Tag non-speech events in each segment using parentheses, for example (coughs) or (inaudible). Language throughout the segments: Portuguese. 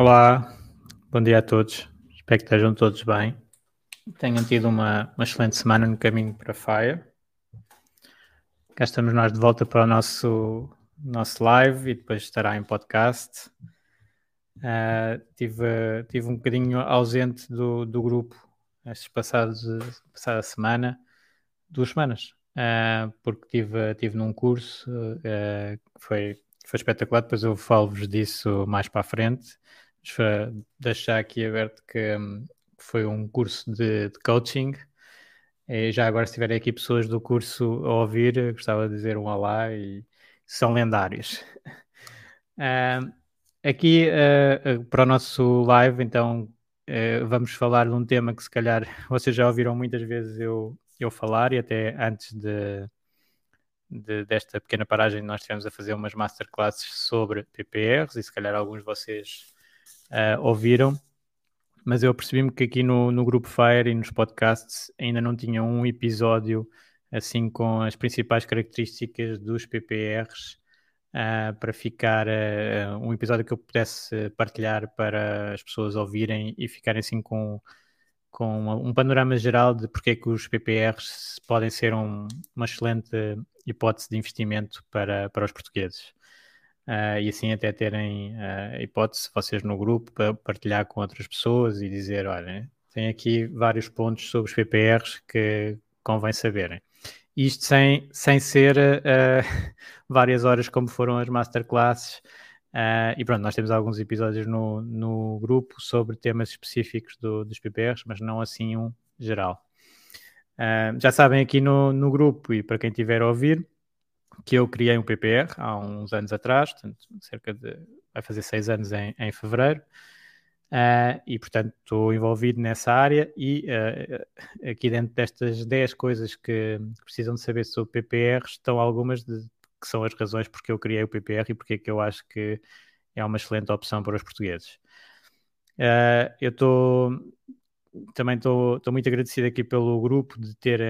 Olá, bom dia a todos. Espero que estejam todos bem. Tenham tido uma, uma excelente semana no caminho para a Fire. Cá estamos nós de volta para o nosso, nosso live e depois estará em podcast. Uh, tive, tive um bocadinho ausente do, do grupo estes passados passada semana, duas semanas, uh, porque tive, tive num curso uh, que foi, foi espetacular, depois eu falo-vos disso mais para a frente deixar aqui aberto que um, foi um curso de, de, coaching. E já agora, se tiverem aqui pessoas do curso a ouvir, gostava de dizer um olá e são lendários. uh, (laughs) aqui uh, para o nosso live, então, uh, vamos falar de um tema que se calhar (laughs) vocês já ouviram muitas vezes eu, eu falar e até antes de, de, desta pequena paragem nós estivemos a fazer umas masterclasses sobre PPRs e se calhar alguns de vocês uh, ouviram, mas eu percebi-me que aqui no, no grupo Fire e nos podcasts ainda não tinha um episódio assim com as principais características dos PPRs uh, para ficar uh, um episódio que eu pudesse partilhar para as pessoas ouvirem e ficarem assim com, com um panorama geral de porque é que os PPRs podem ser um, uma excelente hipótese de investimento para, para os portugueses uh, e assim até terem uh, hipótese, vocês no grupo, para partilhar com outras pessoas e dizer: olha, tem aqui vários pontos sobre os PPRs que convém saberem. Isto sem, sem ser uh, (laughs) várias horas como foram as masterclasses. Uh, e pronto, nós temos alguns episódios no, no grupo sobre temas específicos do, dos PPRs, mas não assim um geral. Já sabem aqui no, no grupo, e para quem tiver a ouvir, que eu criei um PPR há uns anos atrás, portanto, cerca de. vai fazer seis anos em, em fevereiro. Uh, e portanto estou envolvido nessa área e uh, aqui dentro destas 10 coisas que, que, precisam de saber sobre PPR estão algumas de, que são as razões porque eu criei o PPR e porque é que eu acho que é uma excelente opção para os portugueses. Uh, eu estou também estou muito agradecido aqui pelo grupo de ter,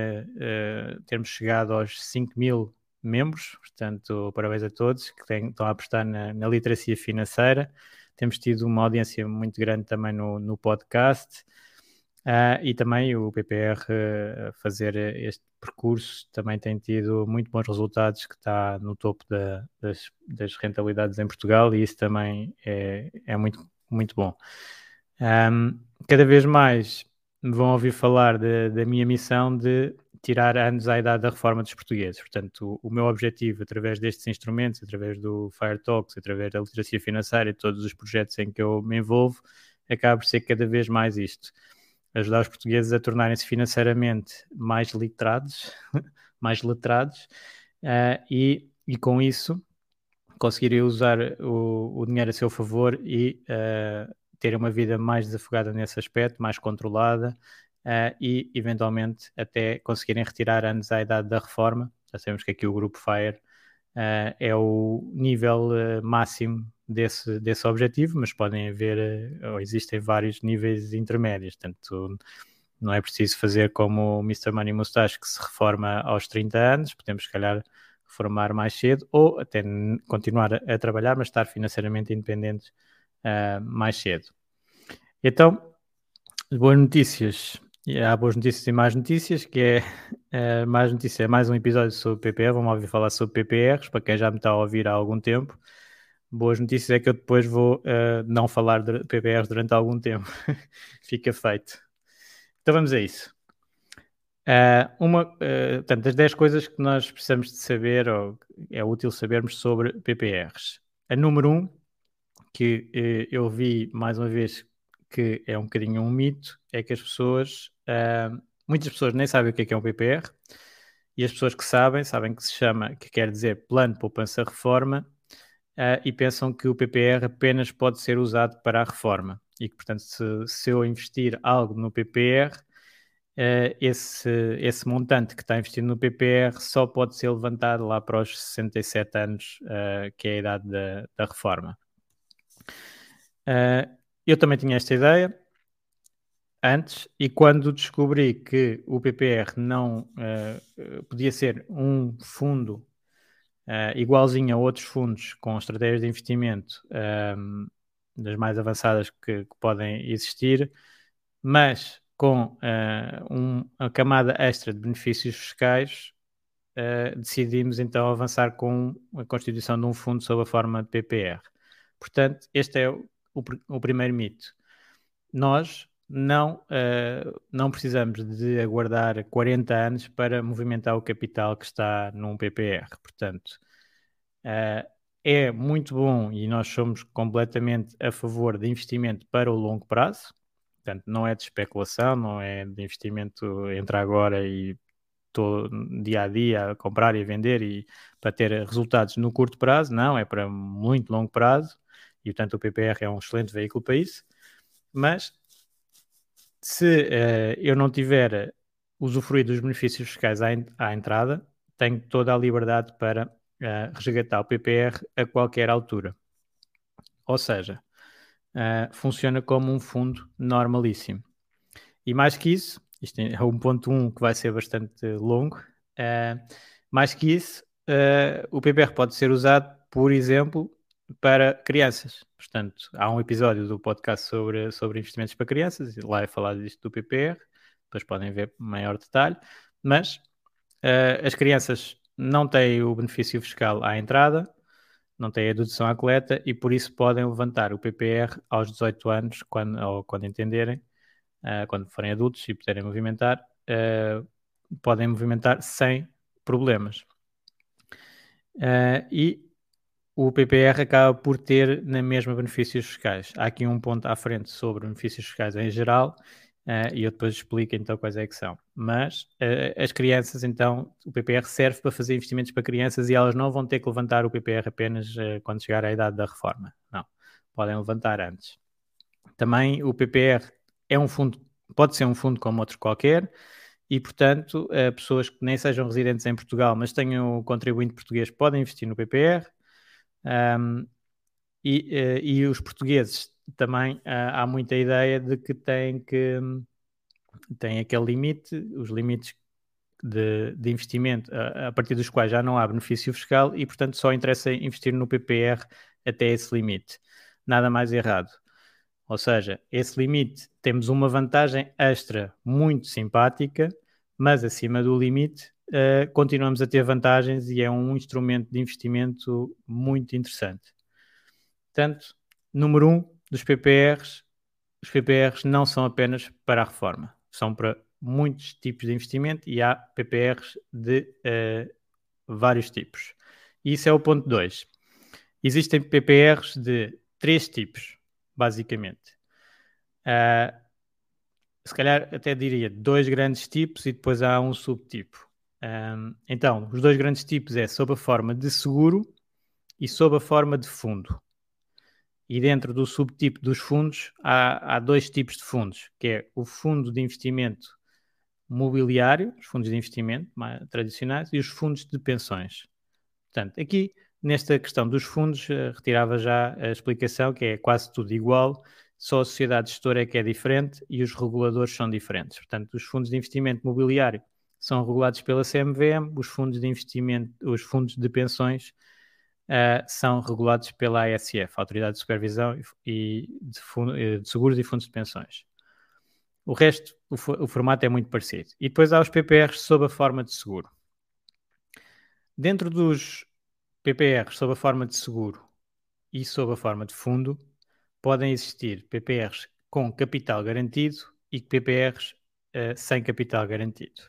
termos chegado aos 5 mil membros, portanto, parabéns a todos que têm, estão a apostar na, na, literacia financeira. Temos tido uma audiência muito grande também no, no podcast uh, e também o PPR uh, fazer este percurso também tem tido muito bons resultados, que está no topo da, das, das, rentabilidades em Portugal e isso também é, é muito, muito bom. Um, cada vez mais vão ouvir falar da minha missão de tirar anos à idade da reforma dos portugueses. Portanto, o, o, meu objetivo, através destes instrumentos, através do Fire Talks, através da literacia financeira e todos os projetos em que eu me envolvo, acaba por ser cada vez mais isto. Ajudar os portugueses a tornarem-se financeiramente mais literados, (laughs) mais letrados, uh, e, e com isso conseguirem usar o, o dinheiro a seu favor e uh, terem uma vida mais desafogada nesse aspecto, mais controlada uh, e, eventualmente, até conseguirem retirar anos à idade da reforma. Já sabemos que aqui o Grupo FIRE uh, é o nível uh, máximo desse, desse objetivo, mas podem haver, ou existem vários níveis intermédios, portanto, não é preciso fazer como o Mr. Money Mustache, que se reforma aos 30 anos, podemos, se calhar, reformar mais cedo, ou até continuar a, a trabalhar, mas estar financeiramente independentes uh, mais cedo. Então, boas notícias e há boas notícias e más notícias, que é uh, (laughs) mais notícia, é mais um episódio sobre PPR, vamos ouvir falar sobre PPRs, para quem já me está a ouvir há algum tempo. Boas notícias é que eu depois vou uh, não falar de PPRs durante algum tempo. (laughs) Fica feito. Então vamos a isso. Uh, uma, uh, portanto, das 10 coisas que nós precisamos de saber, ou é útil sabermos sobre PPRs. A número 1, um, que eu vi mais uma vez que é um bocadinho um mito, é que as pessoas, muitas pessoas nem sabem o que é, que é um PPR, e as pessoas que sabem, sabem que se chama, que quer dizer Plano Poupança Reforma, e pensam que o PPR apenas pode ser usado para a reforma. E que, portanto, se, se eu investir algo no PPR, uh, esse, esse montante que está investido no PPR só pode ser levantado lá para os 67 anos, uh, que é a idade da, da reforma. Uh, eu também tinha esta ideia antes, e quando descobri que o PPR não podia ser um fundo igualzinho a outros fundos com estratégias de investimento das mais avançadas que, que podem existir, mas com uh, um, uma camada extra de benefícios fiscais, uh, decidimos então avançar com a constituição de um fundo sob a forma de PPR. Portanto, este é o, o, o primeiro mito. Nós não, uh, não precisamos de aguardar 40 anos para movimentar o capital que está num PPR. Portanto, é muito bom e nós somos completamente a favor de investimento para o longo prazo Portanto, não é de especulação, não é de investimento entrar agora e estou dia a dia a comprar e a vender e para ter resultados no curto prazo, não, é para muito longo prazo e portanto o PPR é um excelente veículo para isso. Mas se uh, eu não tiver usufruído dos benefícios fiscais à, à entrada, tenho toda a liberdade para uh, resgatar o PPR a qualquer altura. Ou seja, uh, funciona como um fundo normalíssimo. E mais que isso, isto é um ponto um que vai ser bastante longo, uh, mais que isso, o PPR pode ser usado, por exemplo, para crianças. Portanto, há um episódio do podcast sobre, sobre investimentos para crianças, e lá é falado disto do PPR, depois podem ver maior detalhe, mas uh, as crianças não têm o benefício fiscal à entrada, não têm a dedução à coleta e por isso podem levantar o PPR aos 18 anos, quando, ou quando entenderem, uh, quando forem adultos e puderem movimentar, uh, podem movimentar sem problemas. E o PPR acaba por ter na mesma benefícios fiscais. Há aqui um ponto à frente sobre benefícios fiscais em geral Uh, e eu depois explico então quais é que são. Mas uh, as crianças, então, o PPR serve para fazer investimentos para crianças e elas não vão ter que levantar o PPR apenas uh, quando chegar à idade da reforma. Não, podem levantar antes. Também o PPR é um fundo, pode ser um fundo como outro qualquer, e portanto, pessoas que nem sejam residentes em Portugal, mas tenham contribuinte português, podem investir no PPR. Um, e, e os portugueses também uh, há muita ideia de que tem que tem aquele limite, os limites de, de investimento a, a, partir dos quais já não há benefício fiscal e, portanto, só interessa investir no PPR até esse limite. Nada mais errado. Ou seja, esse limite temos uma vantagem extra muito simpática, mas acima do limite uh, continuamos a ter vantagens e é um instrumento de investimento muito interessante. Portanto, número um, dos PPRs, os PPRs não são apenas para a reforma, são para muitos tipos de investimento e há PPRs de uh, vários tipos. Isso é o ponto 2. Existem PPRs de três tipos, basicamente. Uh, se calhar até diria dois grandes tipos e depois há um subtipo. Um, então, os dois grandes tipos é sob a forma de seguro e sob a forma de fundo. E dentro do subtipo dos fundos, há, há dois tipos de fundos, que é o fundo de investimento mobiliário, os fundos de investimento mais tradicionais, e os fundos de pensões. Portanto, aqui, nesta questão dos fundos, eh, retirava já a explicação, que é quase tudo igual, só a sociedade gestora é que é diferente e os reguladores são diferentes. Portanto, os fundos de investimento mobiliário são regulados pela CMVM, os fundos de investimento, os fundos de pensões uh, são regulados pela ASF, Autoridade de Supervisão e de, fundo, eh, de Seguros e Fundos de Pensões. O resto, o, o, formato é muito parecido. E depois há os PPRs sob a forma de seguro. Dentro dos PPRs sob a forma de seguro, e sob a forma de fundo, podem existir PPRs com capital garantido e PPRs uh, sem capital garantido.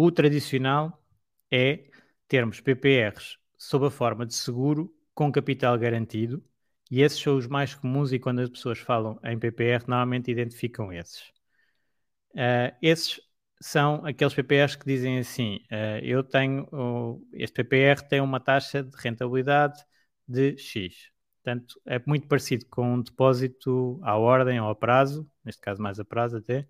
O tradicional é termos PPRs sob a forma de seguro com capital garantido, e esses são os mais comuns e quando as pessoas falam em PPR, normalmente identificam esses. Uh, esses são aqueles PPRs que dizem assim: uh, eu tenho, este PPR tem uma taxa de rentabilidade de X. Portanto, é muito parecido com um depósito à ordem ou a prazo, neste caso mais a prazo até,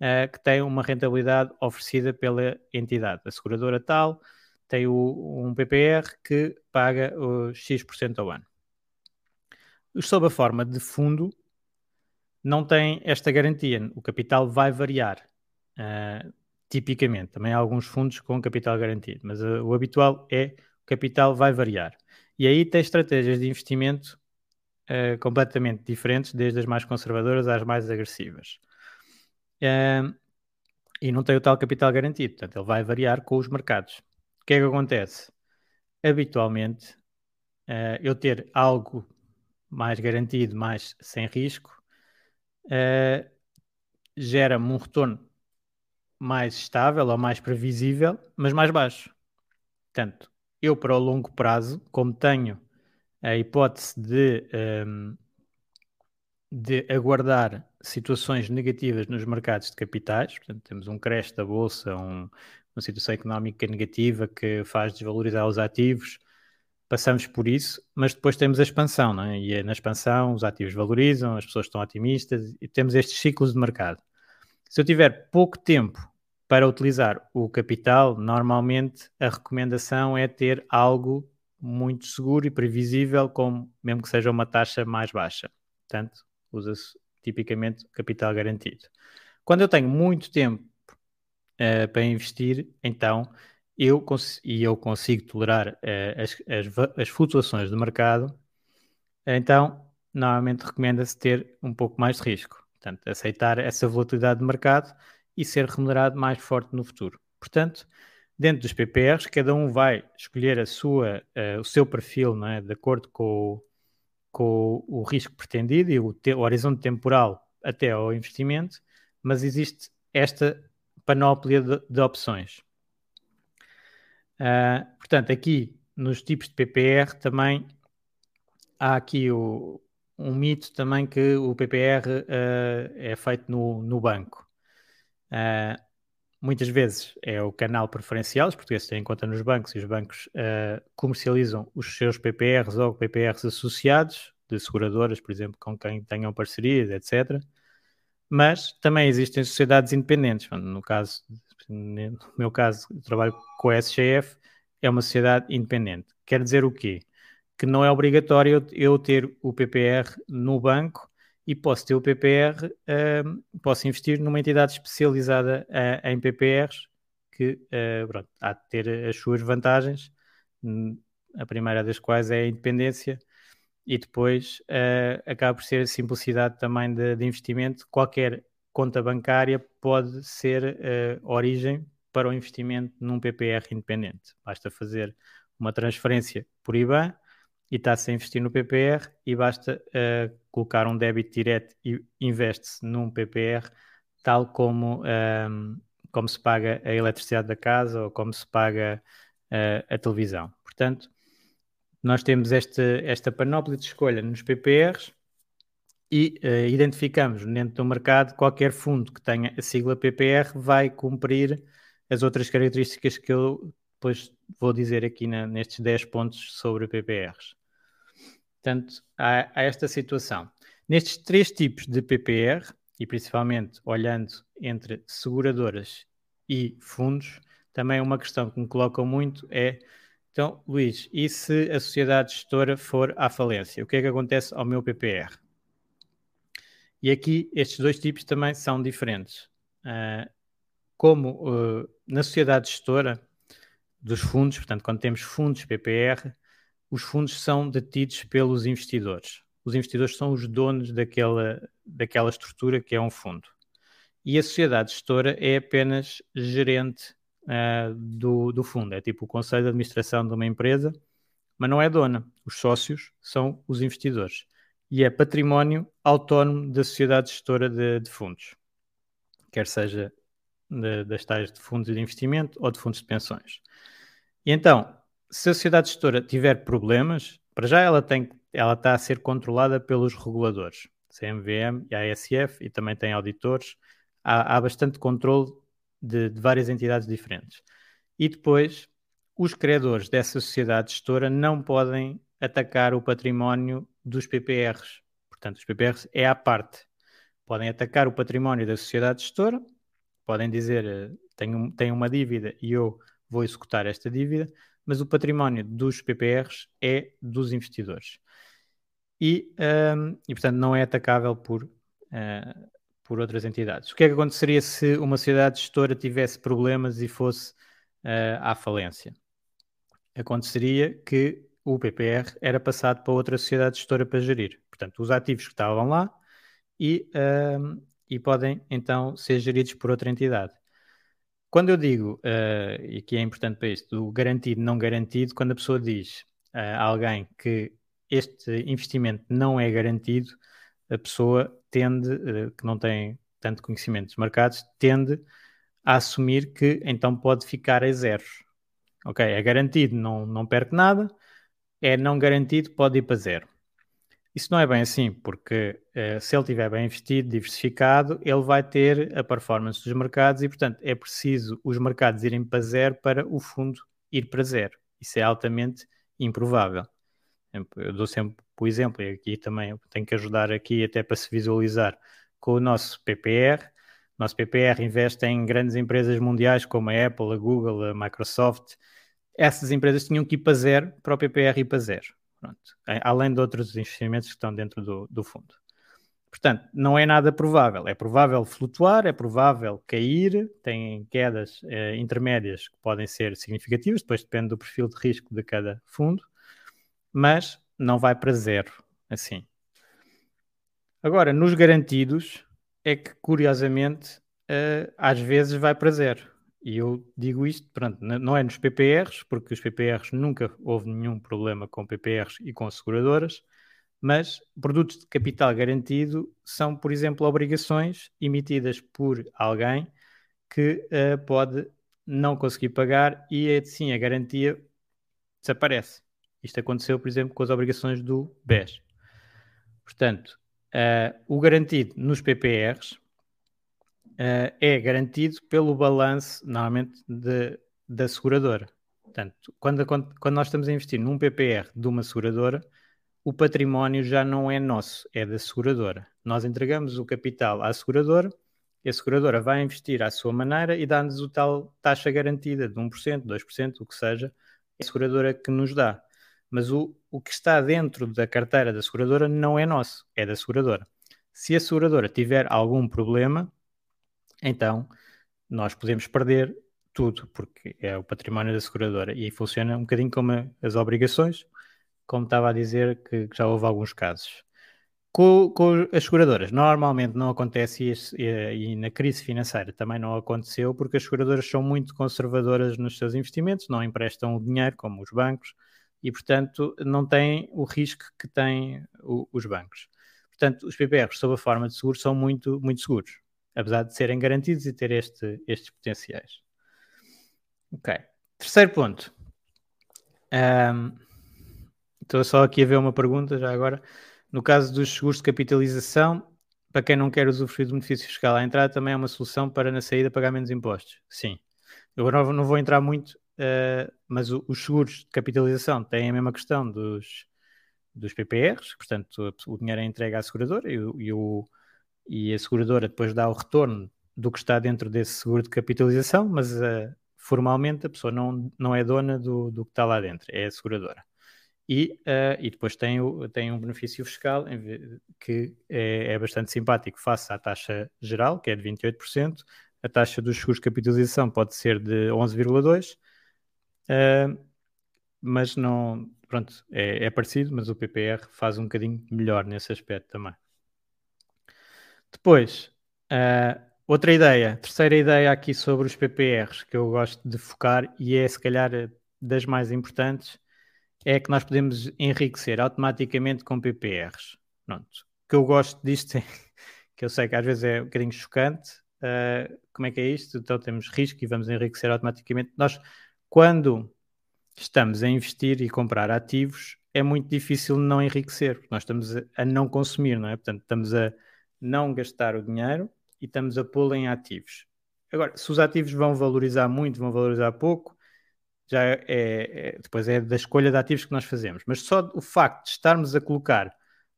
uh, que tem uma rentabilidade oferecida pela entidade. A seguradora tal tem o, um PPR que paga X% ao ano. Sob a forma de fundo, não tem esta garantia. O capital vai variar, uh, tipicamente. Também há alguns fundos com capital garantido, mas uh, o habitual é o capital vai variar. E aí tem estratégias de investimento uh, completamente diferentes, desde as mais conservadoras às mais agressivas. E não tem o tal capital garantido, portanto, ele vai variar com os mercados. O que é que acontece? Habitualmente, eu ter algo mais garantido, mais sem risco, uh, gera-me um retorno mais estável ou mais previsível, mas mais baixo. Portanto, eu para o longo prazo, como tenho a hipótese de, um, de aguardar situações negativas nos mercados de capitais, portanto, temos um crash da bolsa, um, uma situação económica negativa que faz desvalorizar os ativos, passamos por isso, mas depois temos a expansão, não é? E é na expansão os ativos valorizam, as pessoas estão otimistas e temos estes ciclos de mercado. Se eu tiver pouco tempo para utilizar o capital, normalmente a recomendação é ter algo muito seguro e previsível, como mesmo que seja uma taxa mais baixa. Portanto, usa-se tipicamente capital garantido. Quando eu tenho muito tempo uh, para investir, então eu e eu consigo tolerar uh, as, as, as, flutuações do mercado, então normalmente recomenda-se ter um pouco mais de risco. Portanto, aceitar essa volatilidade de mercado e ser remunerado mais forte no futuro. Portanto, dentro dos PPRs, cada um vai escolher a sua, uh, o seu perfil não é? de acordo com o, com o risco pretendido e o, te, o horizonte temporal até ao investimento, mas existe esta panóplia de, de opções. Uh, portanto, aqui nos tipos de PPR também há aqui o, um mito também que o PPR uh, ah, é feito no, no banco. Uh, muitas vezes é o canal preferencial, os portugueses têm conta nos bancos e os bancos comercializam os seus PPRs ou PPRs associados, de seguradoras, por exemplo, com quem tenham parcerias, etc. Mas também existem sociedades independentes. No caso no meu caso, trabalho com a SGF, é uma sociedade independente. Quer dizer o quê? Que não é obrigatório eu ter o PPR no banco e posso ter o PPR, uh, posso investir numa entidade especializada uh, em PPRs que uh, pronto, há de ter as suas vantagens, a primeira das quais é a independência e depois uh, acaba por ser a simplicidade também de, de investimento. Qualquer conta bancária pode ser uh, origem para o investimento num PPR independente. Basta fazer uma transferência por IBAN e está-se a investir no PPR e basta uh, colocar um débito direto e investe-se num PPR, tal como, um, ehm, como se paga a eletricidade da casa ou como se paga uh, a televisão. Portanto, nós temos esta, esta panóplia de escolha nos PPRs e uh, identificamos dentro do mercado qualquer fundo que tenha a sigla PPR vai cumprir as outras características que eu depois vou dizer aqui na, nestes 10 pontos sobre PPRs. Portanto, há, esta situação. Nestes três tipos de PPR, e principalmente olhando entre seguradoras e fundos, também uma questão que me colocam muito é então, Luís, e se a sociedade gestora for à falência? O que é que acontece ao meu PPR? E aqui estes dois tipos também são diferentes. Uh, como uh, na sociedade gestora dos fundos, portanto, quando temos fundos PPR, os fundos são detidos pelos investidores. Os investidores são os donos daquela, daquela estrutura que é um fundo. E a sociedade gestora é apenas gerente uh, do, do fundo. É tipo o conselho de administração de uma empresa, mas não é dona. Os sócios são os investidores. E é património autónomo da sociedade gestora de, de fundos, quer seja de, das tais de fundos de investimento ou de fundos de pensões. E então, se a sociedade gestora tiver problemas, para já ela tem ela está a ser controlada pelos reguladores, CMVM e ASF, e também tem auditores. Há, há bastante controle de, de várias entidades diferentes. E depois, os credores dessa sociedade gestora não podem atacar o património dos PPRs. Portanto, os PPRs é à parte. Podem atacar o património da sociedade gestora, podem dizer eh, tenho, tenho uma dívida e eu vou executar esta dívida, mas o património dos PPRs é dos investidores. E, um, e portanto, não é atacável por, uh, por outras entidades. O que é que aconteceria se uma sociedade gestora tivesse problemas e fosse uh, à falência? Aconteceria que o PPR era passado para outra sociedade gestora para gerir. Portanto, os ativos que estavam lá e, uh, e podem então ser geridos por outra entidade. Quando eu digo, uh, e que é importante para isto, do garantido não garantido, quando a pessoa diz uh, a alguém que este investimento não é garantido, a pessoa tende, uh, que não tem tanto conhecimento dos mercados, tende a assumir que então pode ficar a zeros. Ok, é garantido, não, não perde nada, é não garantido, pode ir para zero. Isso não é bem assim, porque uh, se ele estiver bem investido, diversificado, ele vai ter a performance dos mercados e, portanto, é preciso os mercados irem para zero para o fundo ir para zero. Isso é altamente improvável. Eu dou sempre o exemplo, e aqui também tenho que ajudar aqui até para se visualizar com o nosso PPR. Nosso PPR investe em grandes empresas mundiais como a Apple, a Google, a Microsoft. Essas empresas tinham que ir para zero para o PPR ir para zero. Pronto. Além de outros investimentos que estão dentro do, do fundo. Portanto, não é nada provável. É provável flutuar, é provável cair, tem quedas eh, intermédias que podem ser significativas, depois depende do perfil de risco de cada fundo, mas não vai para zero, assim. Agora, nos garantidos, é que curiosamente uh, às vezes vai para zero. E eu digo isto, pronto, não é nos PPRs, porque os PPRs nunca houve nenhum problema com PPRs e com seguradoras, mas produtos de capital garantido são, por exemplo, obrigações emitidas por alguém que uh, pode não conseguir pagar e assim a garantia desaparece. Isto aconteceu, por exemplo, com as obrigações do BES. Portanto, uh, o garantido nos PPRs uh, é garantido pelo balanço, normalmente, de, da seguradora. Portanto, quando, quando, quando nós estamos a investir num PPR de uma seguradora, o património já não é nosso, é da seguradora. Nós entregamos o capital à seguradora e a seguradora vai investir à sua maneira e dá-nos o tal taxa garantida de 1%, 2%, o que seja, é a seguradora que nos dá mas o, o que está dentro da carteira da seguradora não é nosso, é da seguradora. Se a seguradora tiver algum problema, então nós podemos perder tudo, porque é o património da seguradora e funciona um bocadinho como as obrigações, como estava a dizer que, que já houve alguns casos. Com, com, as seguradoras, normalmente não acontece isso e, e, na crise financeira também não aconteceu, porque as seguradoras são muito conservadoras nos seus investimentos, não emprestam o dinheiro como os bancos, e, portanto, não têm o risco que têm o, os bancos. Portanto, os PPRs, sob a forma de seguro, são muito, muito seguros, apesar de serem garantidos e ter este, estes potenciais. Ok. Terceiro ponto. Estou só aqui a ver uma pergunta já agora. No caso dos seguros de capitalização, para quem não quer usufruir do benefício fiscal à entrada, também é uma solução para na saída pagar menos impostos. Sim. Eu agora não vou entrar muito uh, mas o, os seguros de capitalização têm a mesma questão dos, dos PPRs, portanto o dinheiro é entregue à seguradora e, e, o, e a seguradora depois dá o retorno do que está dentro desse seguro de capitalização, mas uh, formalmente a pessoa não, não é dona do, do que está lá dentro, é a seguradora. E, uh, e depois tem, o, tem um benefício fiscal que é, é, bastante simpático face à taxa geral, que é de 28%. A taxa dos seguros de capitalização pode ser de 11,2%, Uh, mas não, pronto, é, é, parecido, mas o PPR faz um bocadinho melhor nesse aspecto também. Depois, uh, outra ideia, terceira ideia aqui sobre os PPRs que eu gosto de focar e é se calhar das mais importantes, é que nós podemos enriquecer automaticamente com PPRs. Pronto. O que eu gosto disto é (laughs) que eu sei que às vezes é um bocadinho chocante. Uh, como é que é isto? Então temos risco e vamos enriquecer automaticamente. Nós, quando estamos a investir e comprar ativos, é muito difícil não enriquecer, porque nós estamos a, a não consumir, não é? Portanto, estamos a não gastar o dinheiro e estamos a pô-lo em ativos. Agora, se os ativos vão valorizar muito, vão valorizar pouco, já é, é, depois é da escolha de ativos que nós fazemos. Mas só o facto de estarmos a colocar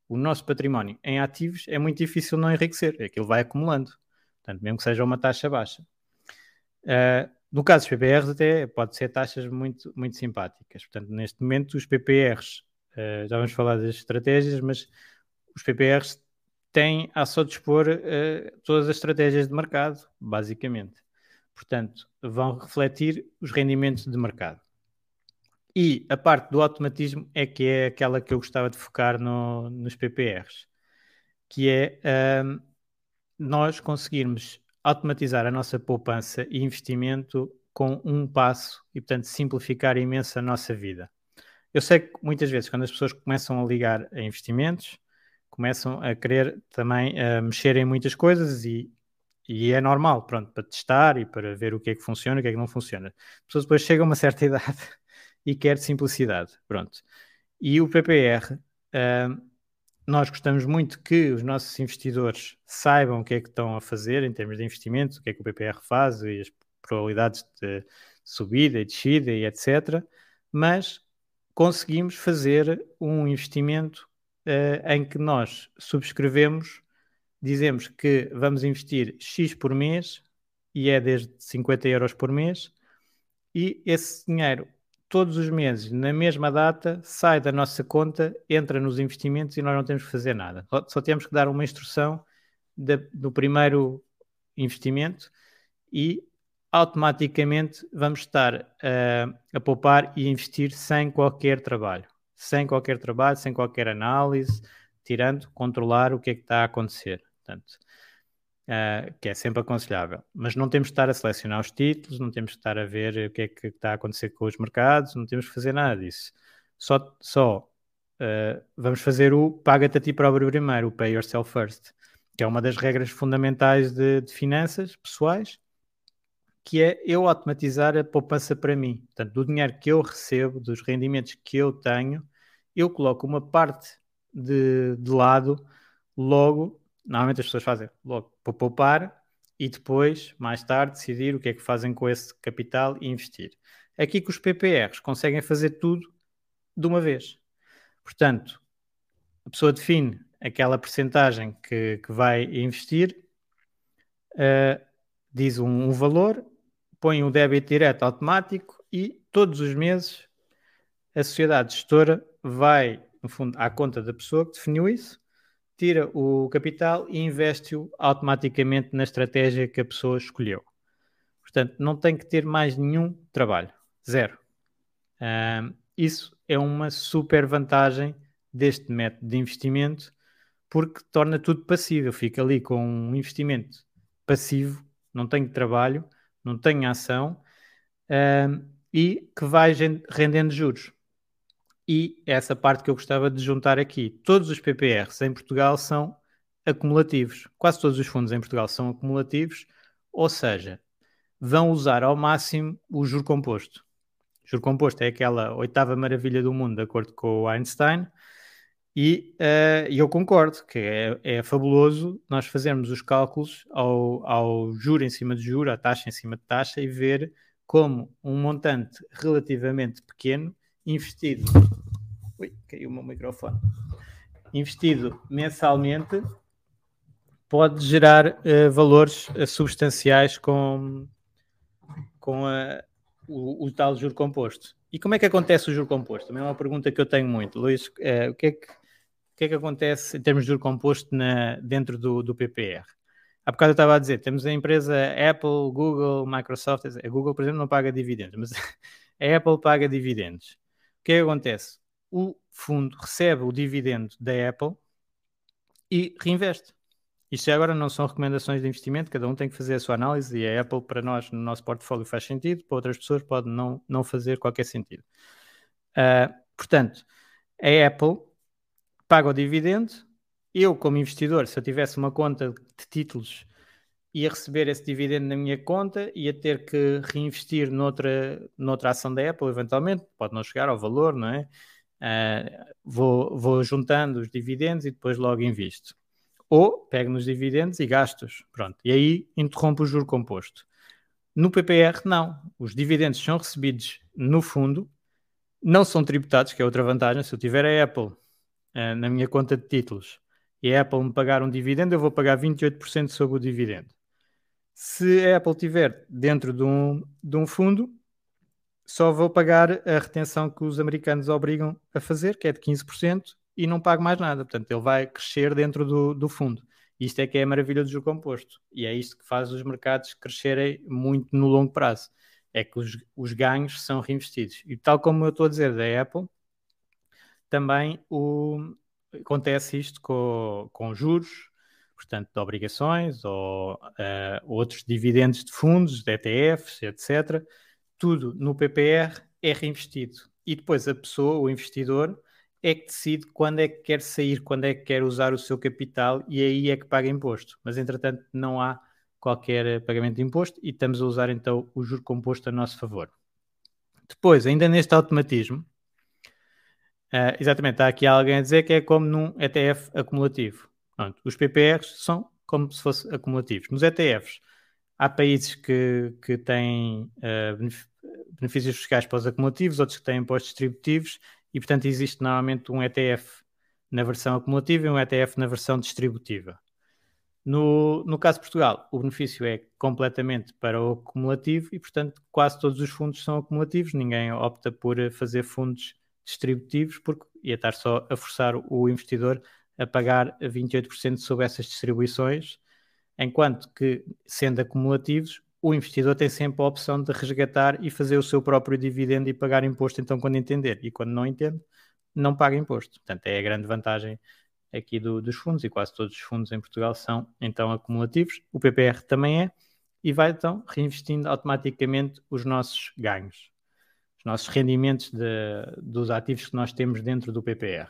o nosso património em ativos é muito difícil não enriquecer. Aquilo vai acumulando. Portanto, mesmo que seja uma taxa baixa. Uh, no caso dos PPRs, até pode ser taxas muito, muito simpáticas. Portanto, neste momento, os PPRs, uh, já vamos falar das estratégias, mas os PPRs têm a seu dispor uh, todas as estratégias de mercado, basicamente. Portanto, vão refletir os rendimentos de mercado. E a parte do automatismo é que é aquela que eu gostava de focar no, nos PPRs, que é um, nós conseguirmos automatizar a nossa poupança e investimento com um passo e, portanto, simplificar imenso a nossa vida. Eu sei que muitas vezes, quando as pessoas começam a ligar a investimentos, começam a querer também uh, mexer em muitas coisas e e é normal, pronto, para testar e para ver o que é que funciona e o que é que não funciona. As pessoas depois chegam a uma certa (laughs) idade e quer simplicidade, pronto. E o PPR, uh, nós gostamos muito que os nossos investidores saibam o que é que estão a fazer em termos de investimento, o que é que o PPR faz e as probabilidades de subida e descida e etc. Mas conseguimos fazer um investimento uh, em que nós subscrevemos dizemos que vamos investir X por mês e é desde 50 euros por mês e esse dinheiro todos os meses, na mesma data, sai da nossa conta, entra nos investimentos e nós não temos que fazer nada. Só, só temos que dar uma instrução de, do primeiro investimento e automaticamente vamos estar uh, a poupar e investir sem qualquer trabalho. Sem qualquer trabalho, sem qualquer análise, tirando, controlar o que é que está a acontecer portanto, uh, que é sempre aconselhável. Mas não temos que estar a selecionar os títulos, não temos que estar a ver o que é que está a acontecer com os mercados, não temos que fazer nada disso. Só, só uh, vamos fazer o paga-te a ti próprio primeiro, o pay yourself first, que é uma das regras fundamentais de, de finanças pessoais, que é eu automatizar a poupança para mim. Portanto, do dinheiro que eu recebo, dos rendimentos que eu tenho, eu coloco uma parte de, de lado logo normalmente as pessoas fazem logo para poupar e depois, mais tarde, decidir o que é que fazem com esse capital e investir. Aqui que os PPRs conseguem fazer tudo de uma vez. Portanto, a pessoa define aquela percentagem que, que vai investir, uh, diz um, um, valor, põe um débito direto automático e todos os meses a sociedade gestora vai, no fundo, à conta da pessoa que definiu isso, tira o capital e investe-o automaticamente na estratégia que a pessoa escolheu. Portanto, não tem que ter mais nenhum trabalho. Zero. Isso é uma super vantagem deste método de investimento porque torna tudo passível. Fica ali com um investimento passivo, não tenho trabalho, não tenho ação e que vai rendendo juros. E essa parte que eu gostava de juntar aqui: todos os PPRs em Portugal são acumulativos. Quase todos os fundos em Portugal são acumulativos, ou seja, vão usar ao máximo o juro composto. O juro composto é aquela oitava maravilha do mundo, de acordo com o Einstein, e uh, eu concordo que é, é, fabuloso nós fazermos os cálculos ao, ao juro em cima de juro, à taxa em cima de taxa, e ver como um montante relativamente pequeno investido. Ui, caiu o meu microfone. Investido mensalmente pode gerar uh, valores uh, substanciais com, com a, o, o, tal juro composto. E como é que acontece o juro composto? Também é uma pergunta que eu tenho muito. Luís, uh, o, que é que, o que é que acontece em termos de juro composto na, dentro do, do PPR? Há bocado eu estava a dizer, temos a empresa Apple, Google, Microsoft. A Google, por exemplo, não paga dividendos, mas (laughs) a Apple paga dividendos. O que é que acontece? O fundo recebe o dividendo da Apple e reinveste. Isto agora não são recomendações de investimento, cada um tem que fazer a sua análise e a Apple, para nós, no nosso portfólio, faz sentido, para outras pessoas, pode não, não fazer qualquer sentido. Uh, Portanto, a Apple paga o dividendo. Eu, como investidor, se eu tivesse uma conta de títulos, ia receber esse dividendo na minha conta, ia ter que reinvestir noutra, noutra ação da Apple, eventualmente, pode não chegar ao valor, não é? Uh, vou, vou juntando os dividendos e depois logo invisto. Ou pego nos dividendos e gastos. Pronto. E aí interrompo o juro composto. No PPR, não. Os dividendos são recebidos no fundo, não são tributados, que é outra vantagem. Se eu tiver a Apple uh, na minha conta de títulos e a Apple me pagar um dividendo, eu vou pagar 28% sobre o dividendo. Se a Apple tiver dentro de um, de um fundo, só vou pagar a retenção que os americanos obrigam a fazer, que é de 15%, e não pago mais nada. Portanto, ele vai crescer dentro do, do fundo. Isto é que é a maravilha do juro composto. E é isto que faz os mercados crescerem muito no longo prazo. É que os, os ganhos são reinvestidos. E tal como eu estou a dizer da Apple, também o, acontece isto com, com juros, portanto, de obrigações ou uh, outros dividendos de fundos, de ETFs, etc. Tudo no PPR é reinvestido. E depois a pessoa, o investidor, é que decide quando é que quer sair, quando é que quer usar o seu capital e aí é que paga imposto. Mas, entretanto, não há qualquer pagamento de imposto e estamos a usar então o juro composto a nosso favor. Depois, ainda neste automatismo, uh, exatamente, está aqui alguém a dizer que é como num ETF acumulativo. Pronto, os PPRs são como se fossem acumulativos. Nos ETFs, há países que, que têm uh, benefícios fiscais para os acumulativos, outros que têm impostos distributivos e, portanto, existe normalmente um ETF na versão acumulativa e um ETF na versão distributiva. No, no caso de Portugal, o benefício é completamente para o acumulativo e, portanto, quase todos os fundos são acumulativos. Ninguém opta por fazer fundos distributivos porque ia estar só a forçar o investidor a pagar 28% sobre essas distribuições, enquanto que, sendo acumulativos, o investidor tem sempre a opção de resgatar e fazer o seu próprio dividendo e pagar imposto então quando entender. E quando não entende, não paga imposto. Portanto, é a grande vantagem aqui do, dos fundos e quase todos os fundos em Portugal são então acumulativos. O PPR também é e vai então reinvestindo automaticamente os nossos ganhos, os nossos rendimentos de, dos ativos que nós temos dentro do PPR.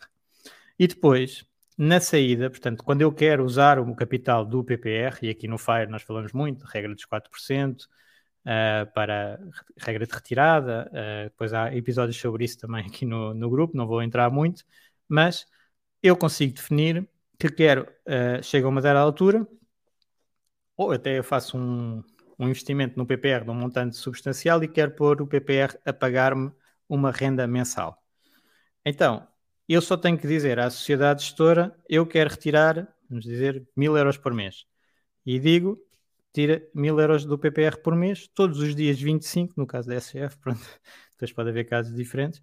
E depois, na saída, portanto, quando eu quero usar o capital do PPR, e aqui no FIRE nós falamos muito, regra dos 4%, uh, para regra de retirada, uh, depois há episódios sobre isso também aqui no, no grupo, não vou entrar muito, mas eu consigo definir que quero, uh, chega a uma dada altura, ou até eu faço um, um investimento no PPR de um montante substancial e quero pôr o PPR a pagar-me uma renda mensal. Então, eu só tenho que dizer à sociedade gestora, eu quero retirar, vamos dizer, mil euros por mês. E digo, tira mil euros do PPR por mês, todos os dias 25, no caso da SCF, (laughs) pronto, depois pode haver casos diferentes,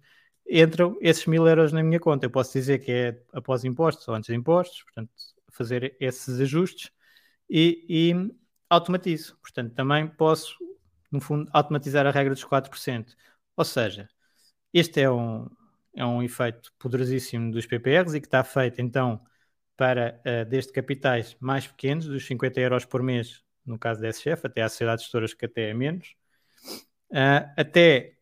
entram esses mil euros na minha conta. Eu posso dizer que é após impostos ou antes de impostos, portanto, fazer esses ajustes e, e automatizo. Portanto, também posso, no fundo, automatizar a regra dos 4%. Ou seja, este é um, é um efeito poderosíssimo dos PPRs e que está feito então para uh, desde capitais mais pequenos, dos 50 euros por mês, no caso da SGF, até às sociedades gestoras que até é menos, uh, até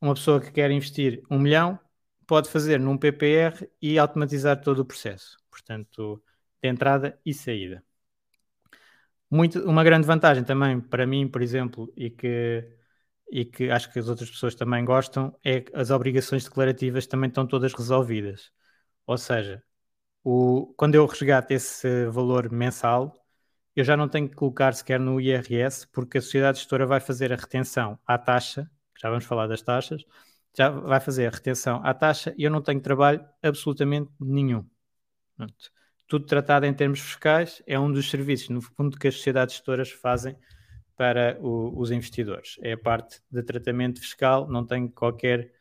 uma pessoa que quer investir um milhão pode fazer num PPR e automatizar todo o processo, portanto, de entrada e saída. Muito, uma grande vantagem também para mim, por exemplo, e que e que acho que as outras pessoas também gostam, é que as obrigações declarativas também estão todas resolvidas. Ou seja, o, quando eu resgato esse valor mensal, eu já não tenho que colocar sequer no IRS, porque a sociedade gestora vai fazer a retenção à taxa, já vamos falar das taxas, já vai fazer a retenção à taxa e eu não tenho trabalho absolutamente nenhum. Pronto. Tudo tratado em termos fiscais é um dos serviços, no fundo, que as sociedades gestoras fazem para o, os investidores. É a parte de tratamento fiscal, não tenho qualquer,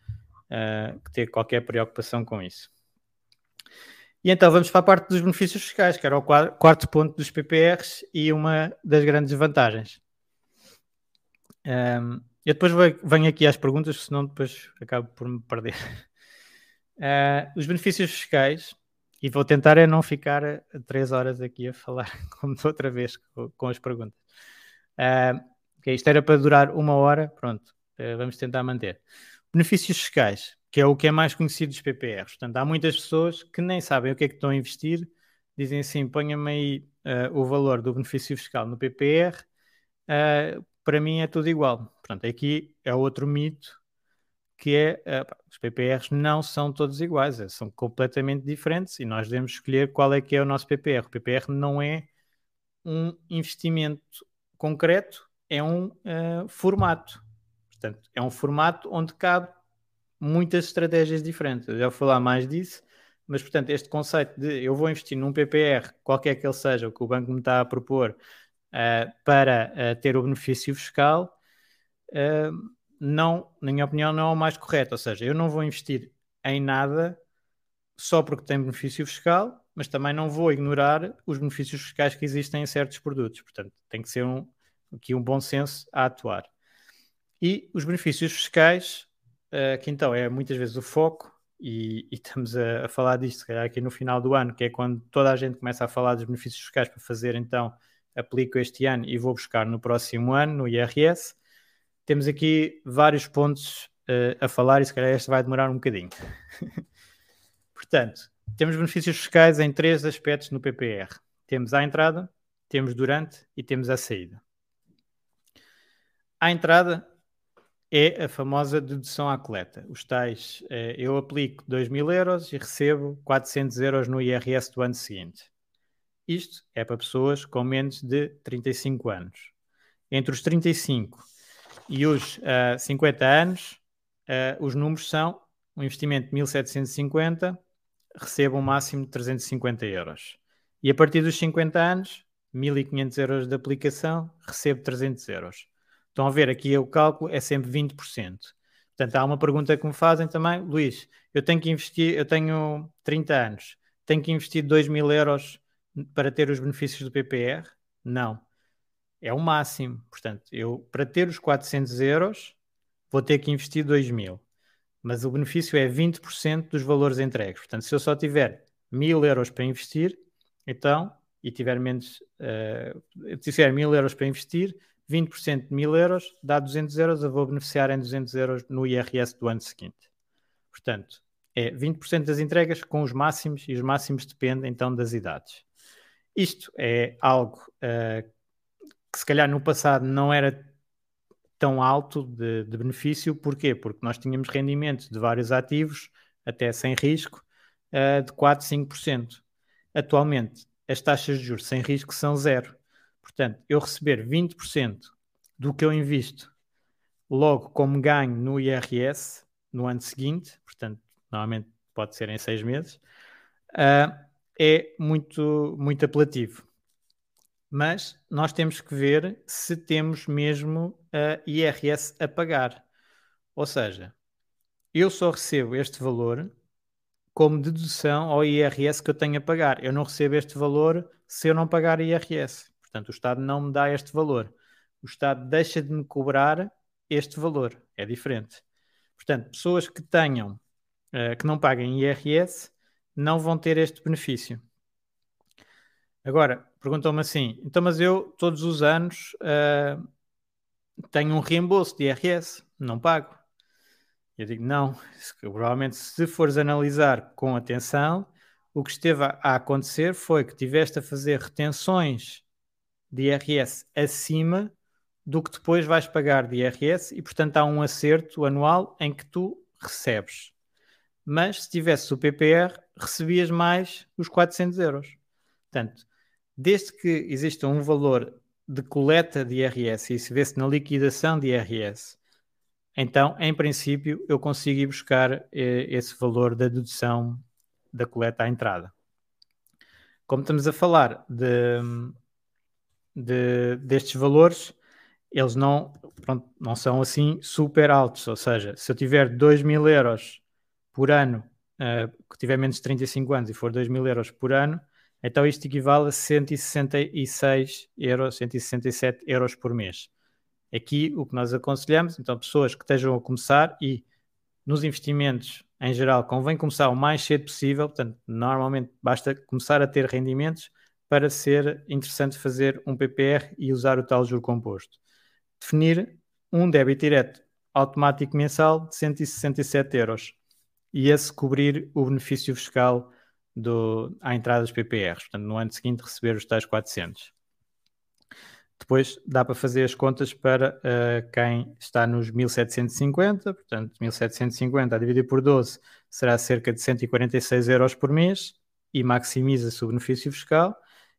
uh, ter qualquer preocupação com isso. E então vamos para a parte dos benefícios fiscais, que era o quarto ponto dos PPRs e uma das grandes vantagens. Um, eu depois venho aqui às perguntas, senão depois acabo por me perder. Uh, (laughs) os benefícios fiscais, e vou tentar é não ficar três horas aqui a falar, (laughs) como outra vez, com, com as perguntas. Uh, okay, isto era para durar uma hora, pronto, uh, vamos tentar manter. Benefícios fiscais. que é o que é mais conhecido dos PPRs. Portanto, há muitas pessoas que nem sabem o que é que estão a investir, dizem assim: ponha-me aí uh, o valor do benefício fiscal no PPR, para mim é tudo igual. Portanto, aqui é outro mito que é os PPRs não são todos iguais, é, são completamente diferentes e nós devemos escolher qual é que é o nosso PPR. O PPR não é um investimento concreto, é um uh, formato. Portanto, é um formato onde cabe muitas estratégias diferentes. Eu já vou falar mais disso, mas portanto, este conceito de eu vou investir num PPR, qualquer que ele seja, o que o banco me está a propor, uh, para uh, ter o benefício fiscal, não, na minha opinião, não é o mais correto. Ou seja, eu não vou investir em nada só porque tem benefício fiscal, mas também não vou ignorar os benefícios fiscais que existem em certos produtos. Portanto, tem que ser um, aqui um bom senso a atuar. E os benefícios fiscais, uh, que então é muitas vezes o foco, e, e estamos a, a, falar disto, se calhar aqui no final do ano, que é quando toda a gente começa a falar dos benefícios fiscais para fazer, então aplico este ano e vou buscar no próximo ano, no IRS. Temos aqui vários pontos uh, a falar e se calhar este vai demorar um bocadinho. (laughs) Portanto, temos benefícios fiscais em três aspectos no PPR. Temos a entrada, temos durante e temos a saída. A entrada é a famosa dedução à coleta. Os tais, eh, eu aplico 2 mil euros e recebo 400 euros no IRS do ano seguinte. Isto é para pessoas com menos de 35 anos. Entre os 35 e os uh, 50 anos, uh, os números são um investimento de 1.750, recebo um máximo de 350 euros. E a partir dos 50 anos, 1.500 euros de aplicação, recebo 300 euros. Estão a ver, aqui o cálculo é sempre 20%. Portanto, há uma pergunta que me fazem também, Luís, eu tenho que investir, eu tenho 30 anos, tenho que investir 2 mil euros para ter os benefícios do PPR? Não é o máximo. Portanto, eu para ter os 400 euros vou ter que investir 2 mil. Mas o benefício é 20% dos valores entregues. Portanto, se eu só tiver 1000 euros para investir, então, e tiver menos, uh, tiver 1000 euros para investir, 20% de 1000 euros dá 200 euros, eu vou beneficiar em 200 euros no IRS do ano seguinte. Portanto, é 20% das entregas com os máximos, e os máximos dependem então das idades. Isto é algo uh, que se calhar no passado não era tão alto de, de, benefício. Porquê? Porque nós tínhamos rendimentos de vários ativos, até sem risco, uh, de 4, 5%. Atualmente, as taxas de juros sem risco são zero. Portanto, eu receber 20% do que eu invisto logo como ganho no IRS no ano seguinte, portanto, normalmente pode ser em seis meses, uh, é muito, muito apelativo mas nós temos que ver se temos mesmo a IRS a pagar. Ou seja, eu só recebo este valor como dedução ao IRS que eu tenho a pagar. Eu não recebo este valor se eu não pagar IRS. Portanto, o Estado não me dá este valor. O Estado deixa de me cobrar este valor. É diferente. Portanto, pessoas que tenham, uh, que não paguem IRS, não vão ter este benefício. Agora, perguntou-me assim: então, mas eu todos os anos uh, tenho um reembolso de IRS, não pago. Eu digo: não, provavelmente se fores analisar com atenção, o que esteve a acontecer foi que tiveste a fazer retenções de IRS acima do que depois vais pagar de IRS e, portanto, há um acerto anual em que tu recebes. Mas se tivesse o PPR, recebias mais os 400 euros. Portanto, desde que exista um valor de coleta de IRS e se vê-se na liquidação de IRS, então, em princípio, eu consigo ir buscar eh, esse valor da dedução da coleta à entrada. Como estamos a falar de, de destes valores, eles não, pronto, não são assim super altos. Ou seja, se eu tiver 2 mil euros por ano, uh, que tiver menos de 35 anos e for 2 mil euros por ano, então isto equivale a 166 euros, 167 euros por mês. Aqui o que nós aconselhamos, então pessoas que estejam a começar e nos investimentos em geral convém começar o mais cedo possível, portanto normalmente basta começar a ter rendimentos para ser interessante fazer um PPR e usar o tal juro composto. Definir um débito direto automático mensal de 167 euros. e esse cobrir o benefício fiscal do, à entrada dos PPRs. Portanto, no ano seguinte receber os tais 400. Depois dá para fazer as contas para uh, quem está nos 1750, portanto, 1750 a dividir por 12 será cerca de 146 euros por mês e maximiza-se o benefício fiscal.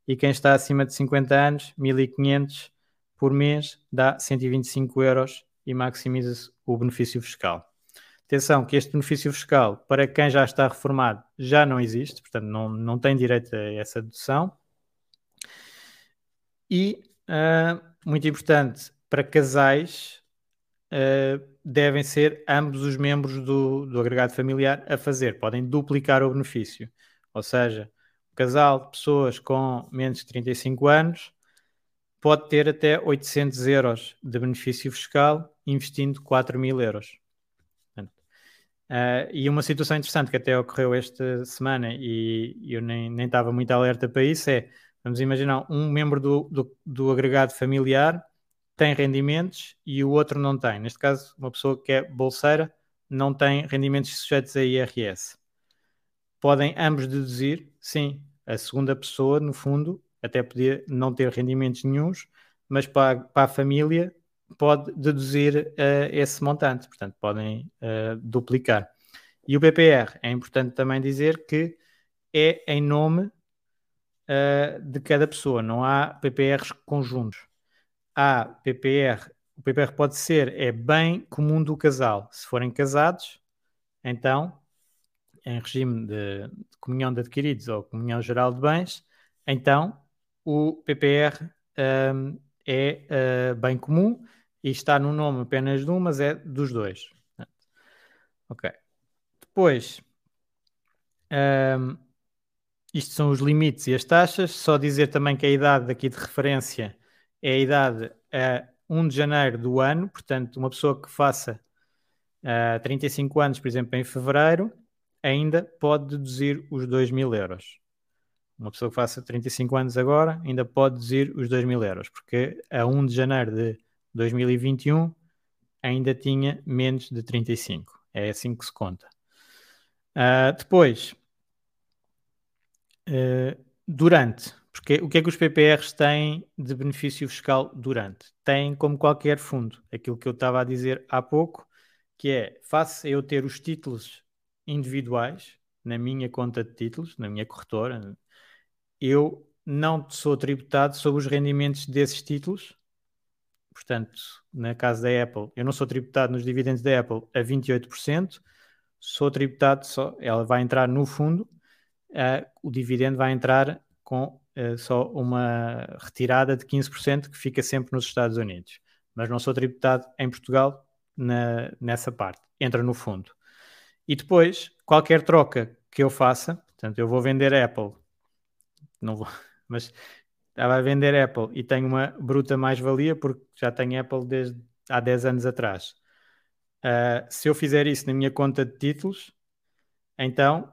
E quem está acima de 50 anos, 1500 por mês, dá 125 euros e maximiza-se o benefício fiscal. Atenção que este benefício fiscal, para quem já está reformado, já não existe, portanto, não, não tem direito a essa dedução. E, uh, muito importante, para casais, uh, devem ser ambos os membros do, do agregado familiar a fazer, podem duplicar o benefício. Ou seja, um casal de pessoas com menos de 35 anos pode ter até 800 euros de benefício fiscal investindo 4 mil euros. Uh, e uma situação interessante que até ocorreu esta semana e eu nem, nem estava muito alerta para isso é, vamos imaginar, um membro do, do, do, agregado familiar tem rendimentos e o outro não tem. Neste caso, uma pessoa que é bolseira não tem rendimentos sujeitos a IRS. Podem ambos deduzir, sim, a segunda pessoa, no fundo, até podia não ter rendimentos nenhums, mas para, para a família pode deduzir uh, esse montante, portanto, podem uh, duplicar. E o PPR, é importante também dizer que é em nome uh, de cada pessoa, não há PPRs conjuntos. Há PPR, o PPR pode ser, é bem comum do casal. Se forem casados, então, em regime de, de comunhão de adquiridos ou comunhão geral de bens, então o PPR um, é uh, bem comum e está no nome apenas de um, mas é dos dois. Ok. Depois, um, isto são os limites e as taxas. Só dizer também que a idade aqui de referência é a idade a 1 de janeiro do ano, portanto, uma pessoa que faça uh, 35 anos, por exemplo, em fevereiro, ainda pode deduzir os 2 mil euros. Uma pessoa que faça 35 anos agora ainda pode deduzir os 2 mil euros, porque a 1 de janeiro de 2021 ainda tinha menos de 35. É assim que se conta. Uh, depois, uh, durante, porque o que é que os PPRs têm de benefício fiscal durante? Têm como qualquer fundo, aquilo que eu estava a dizer há pouco, que é, face eu ter os títulos individuais na minha conta de títulos, na minha corretora, eu não sou tributado sobre os rendimentos desses títulos portanto, na casa da Apple, eu não sou tributado nos dividendos da Apple a 28%, sou tributado só, ela vai entrar no fundo, uh, o dividendo vai entrar com uh, só uma retirada de 15% que fica sempre nos Estados Unidos. Mas não sou tributado em Portugal na, nessa parte, entra no fundo. E depois, qualquer troca que eu faça, portanto, eu vou vender Apple, não vou, (laughs) mas estava a vender Apple e tenho uma bruta mais-valia porque já tenho Apple desde há 10 anos atrás. Uh, se eu fizer isso na minha conta de títulos, então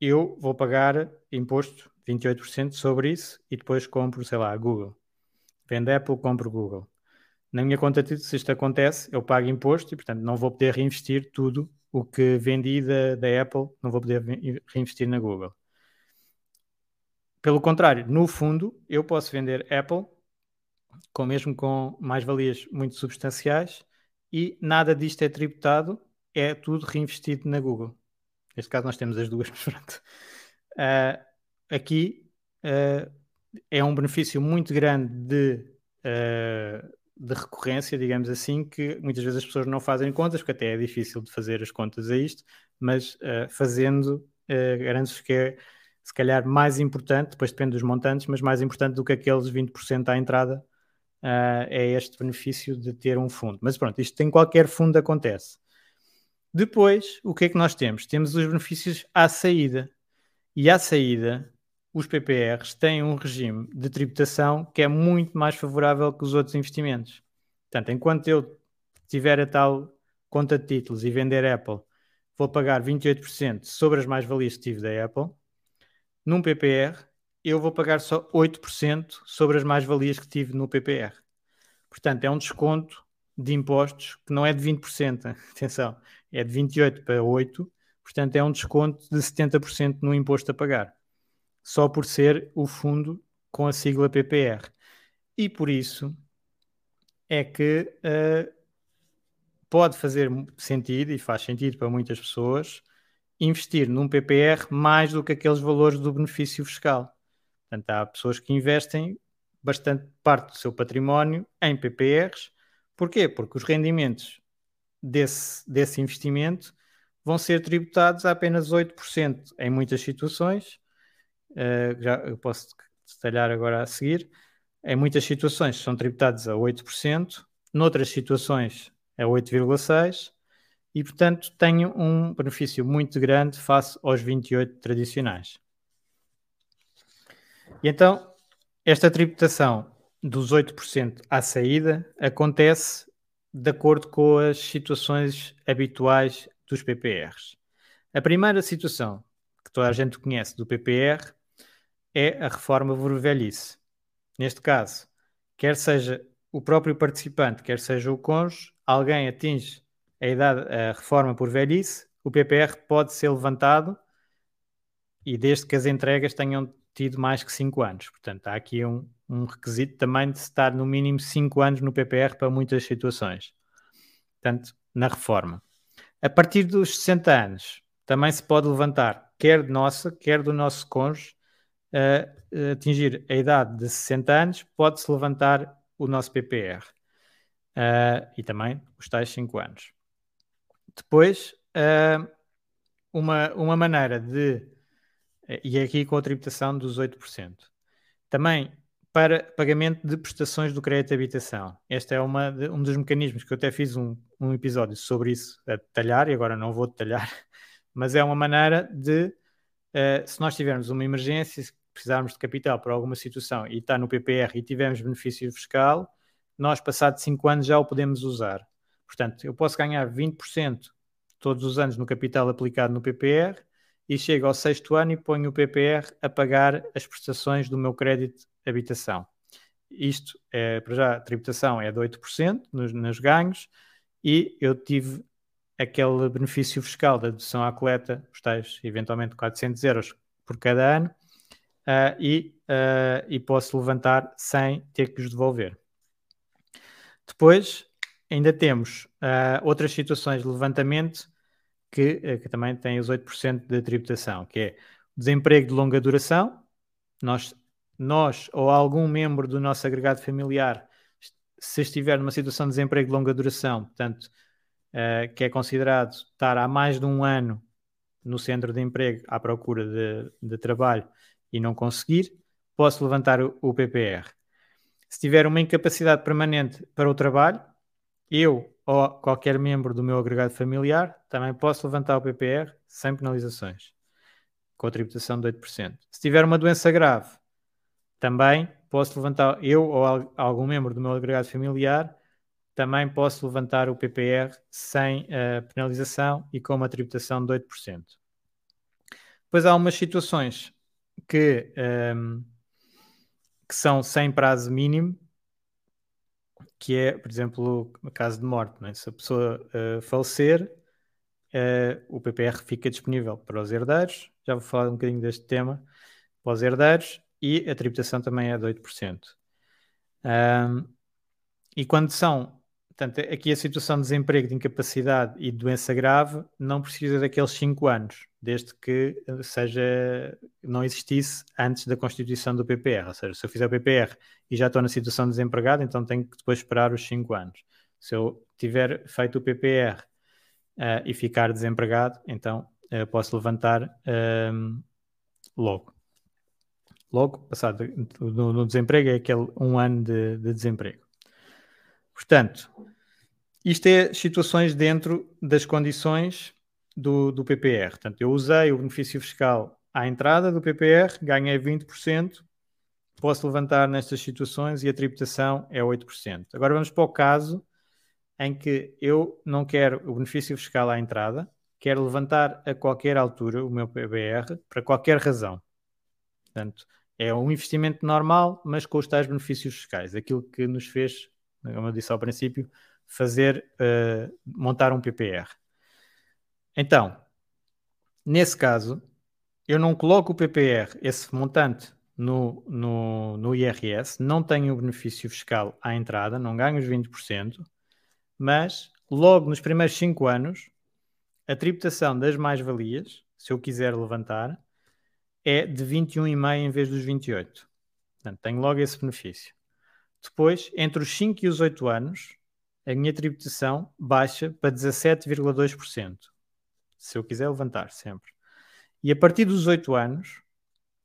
eu vou pagar imposto 28% sobre isso e depois compro, sei lá, Google. Vendo Apple, compro Google. Na minha conta de títulos, se isto acontece, eu pago imposto e, portanto, não vou poder reinvestir tudo o que vendi da, da Apple, não vou poder reinvestir na Google. Pelo contrário, no fundo, eu posso vender Apple, com, mesmo com mais-valias muito substanciais, e nada disto é tributado, é tudo reinvestido na Google. Neste caso, nós temos as duas, (laughs) pronto. Uh, aqui uh, é um benefício muito grande de, uh, de recorrência, digamos assim, que muitas vezes as pessoas não fazem contas, porque até é difícil de fazer as contas a isto, mas fazendo, garanto-vos que é se calhar mais importante, depois depende dos montantes, mas mais importante do que aqueles 20% à entrada uh, é este benefício de ter um fundo. Mas pronto, isto em qualquer fundo acontece. Depois, o que é que nós temos? Temos os benefícios à saída. E à saída, os PPRs têm um regime de tributação que é muito mais favorável que os outros investimentos. Portanto, enquanto eu tiver a tal conta de títulos e vender Apple, vou pagar 28% sobre as mais-valias que tive da Apple num PPR, eu vou pagar só 8% sobre as mais-valias que tive no PPR. Portanto, é um desconto de impostos que não é de 20%, (laughs) atenção, é de 28% para 8%, Portanto, é um desconto de 70% no imposto a pagar, só por ser o fundo com a sigla PPR. E por isso é que uh, pode fazer sentido e faz sentido para muitas pessoas investir num PPR mais do que aqueles valores do benefício fiscal. Portanto, há pessoas que investem bastante parte do seu património em PPRs. Porquê? Porque os rendimentos desse, desse investimento vão ser tributados a apenas 8% em muitas situações. Uh, já eu posso detalhar agora a seguir. Em muitas situações são tributados a 8%, noutras situações é 8,6%, e portanto tenho um benefício muito grande face aos 28 tradicionais. E então, esta tributação dos 8% à saída acontece de acordo com as situações habituais dos PPRs. A primeira situação que toda a gente conhece do PPR é a reforma por velhice. Neste caso, quer seja o próprio participante, quer seja o cônjuge, alguém atinge a idade, a reforma por velhice, o PPR pode ser levantado e desde que as entregas tenham tido mais que 5 anos. Portanto, há aqui um, um requisito também de estar no mínimo 5 anos no PPR para muitas situações. Portanto, na reforma. A partir dos 60 anos, também se pode levantar, quer de nossa, quer do nosso cônjuge, uh, atingir a idade de 60 anos, pode-se levantar o nosso PPR. Uh, e também os tais 5 anos. Depois, uh, uma, uma maneira de. E é aqui com a tributação dos 8%. Também para pagamento de prestações do crédito de habitação. Este é uma, um dos mecanismos que eu até fiz um, um episódio sobre isso a detalhar, e agora não vou detalhar, (laughs) mas é uma maneira de, uh, se nós tivermos uma emergência, se precisarmos de capital para alguma situação e está no PPR e tivermos benefício fiscal, nós, passados 5 anos, já o podemos usar. Portanto, eu posso ganhar 20% todos os anos no capital aplicado no PPR e chego ao sexto ano e ponho o PPR a pagar as prestações do meu crédito de habitação. Isto, é, para já, a tributação é de 8% nos, nos ganhos e eu tive aquele benefício fiscal da dedução à coleta, os tais eventualmente 400 euros por cada ano, uh, e, uh, e posso levantar sem ter que os devolver. Depois, ainda temos uh, outras situações de levantamento que, que também têm os 8% de tributação, que é desemprego de longa duração. Nós, nós ou algum membro do nosso agregado familiar, se estiver numa situação de desemprego de longa duração, portanto, uh, que é considerado estar há mais de um ano no centro de emprego à procura de, de trabalho e não conseguir, posso levantar o, o PPR. Se tiver uma incapacidade permanente para o trabalho, eu ou qualquer membro do meu agregado familiar também posso levantar o PPR sem penalizações, com a tributação de 8%. Se tiver uma doença grave, também posso levantar, eu ou algum membro do meu agregado familiar, também posso levantar o PPR sem uh, penalização e com uma tributação de 8%. Depois há umas situações que, um, ehm, que são sem prazo mínimo, que é, por exemplo, no caso de morte. É? Se a pessoa uh, falecer, uh, o PPR fica disponível para os herdeiros. Já vou falar um bocadinho deste tema para os herdeiros e a tributação também é de 8%. Um, e quando são Portanto, aqui a situação de desemprego, de incapacidade e de doença grave não precisa daqueles 5 anos, desde que eh, seja, não existisse antes da constituição do PPR. Ou seja, se eu fizer o PPR e já estou na situação de desempregado, então tenho que depois esperar os 5 anos. Se eu tiver feito o PPR uh, eh, e ficar desempregado, então uh, posso levantar uh, logo. Logo, passado no, no, desemprego, é aquele um ano de, de desemprego. Portanto, isto é situações dentro das condições do, do PPR. Portanto, eu usei o benefício fiscal à entrada do PPR, ganhei 20%, posso levantar nestas situações e a tributação é 8%. Agora vamos para o caso em que eu não quero o benefício fiscal à entrada, quero levantar a qualquer altura o meu PBR para qualquer razão. Portanto, é um investimento normal, mas com os tais benefícios fiscais, aquilo que nos fez como eu disse ao princípio, fazer, uh, montar um PPR. Então, Nesse caso, eu não coloco o PPR, esse montante, no, no, no IRS, não tenho o benefício fiscal à entrada, não ganho os 20%, mas logo nos primeiros 5 anos, a tributação das mais-valias, se eu quiser levantar, é de 21,5 em vez dos 28. Portanto, tenho logo esse benefício. Depois, entre os 5 e os 8 anos, a minha tributação baixa para 17,2%. Se eu quiser levantar, sempre. E a partir dos 8 anos,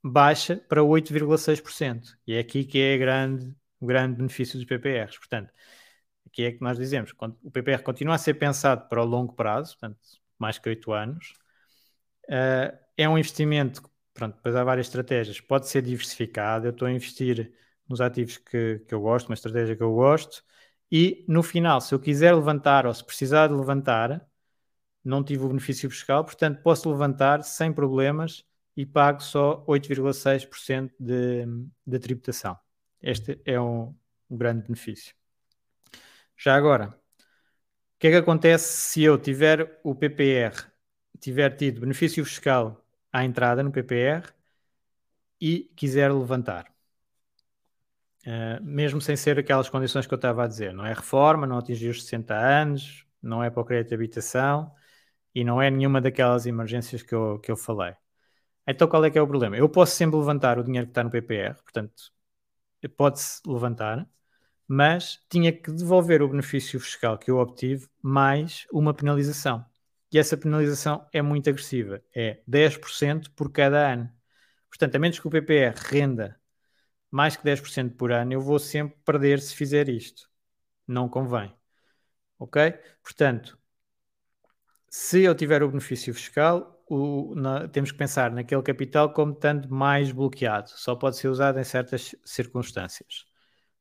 baixa para 8,6%. E é aqui que é grande, o grande benefício dos PPRs. Portanto, aqui é que nós dizemos, o PPR continua a ser pensado para o longo prazo, portanto, mais que 8 anos. Uh, é um investimento, pronto, depois há várias estratégias, pode ser diversificado, eu estou a investir nos ativos que, que eu gosto, uma estratégia que eu gosto, e no final, se eu quiser levantar ou se precisar de levantar, não tive o benefício fiscal, portanto posso levantar sem problemas e pago só 8,6% de, de tributação. Este é um, um grande benefício. Já agora, o que é que acontece se eu tiver o PPR, tiver tido benefício fiscal à entrada no PPR e quiser levantar? Uh, mesmo sem ser aquelas condições que eu estava a dizer, não é reforma, não atingir os 60 anos, não é para o crédito de habitação e não é nenhuma daquelas emergências que eu, que eu falei. Então qual é que é o problema? Eu posso sempre levantar o dinheiro que está no PPR, portanto, pode-se levantar, mas tinha que devolver o benefício fiscal que eu obtive mais uma penalização. E essa penalização é muito agressiva, é 10% por cada ano. Portanto, a menos que o PPR renda mais que 10% por ano, eu vou sempre perder se fizer isto. Não convém. Ok? Portanto, se eu tiver o benefício fiscal, o, na, temos que pensar naquele capital como estando mais bloqueado. Só pode ser usado em certas circunstâncias.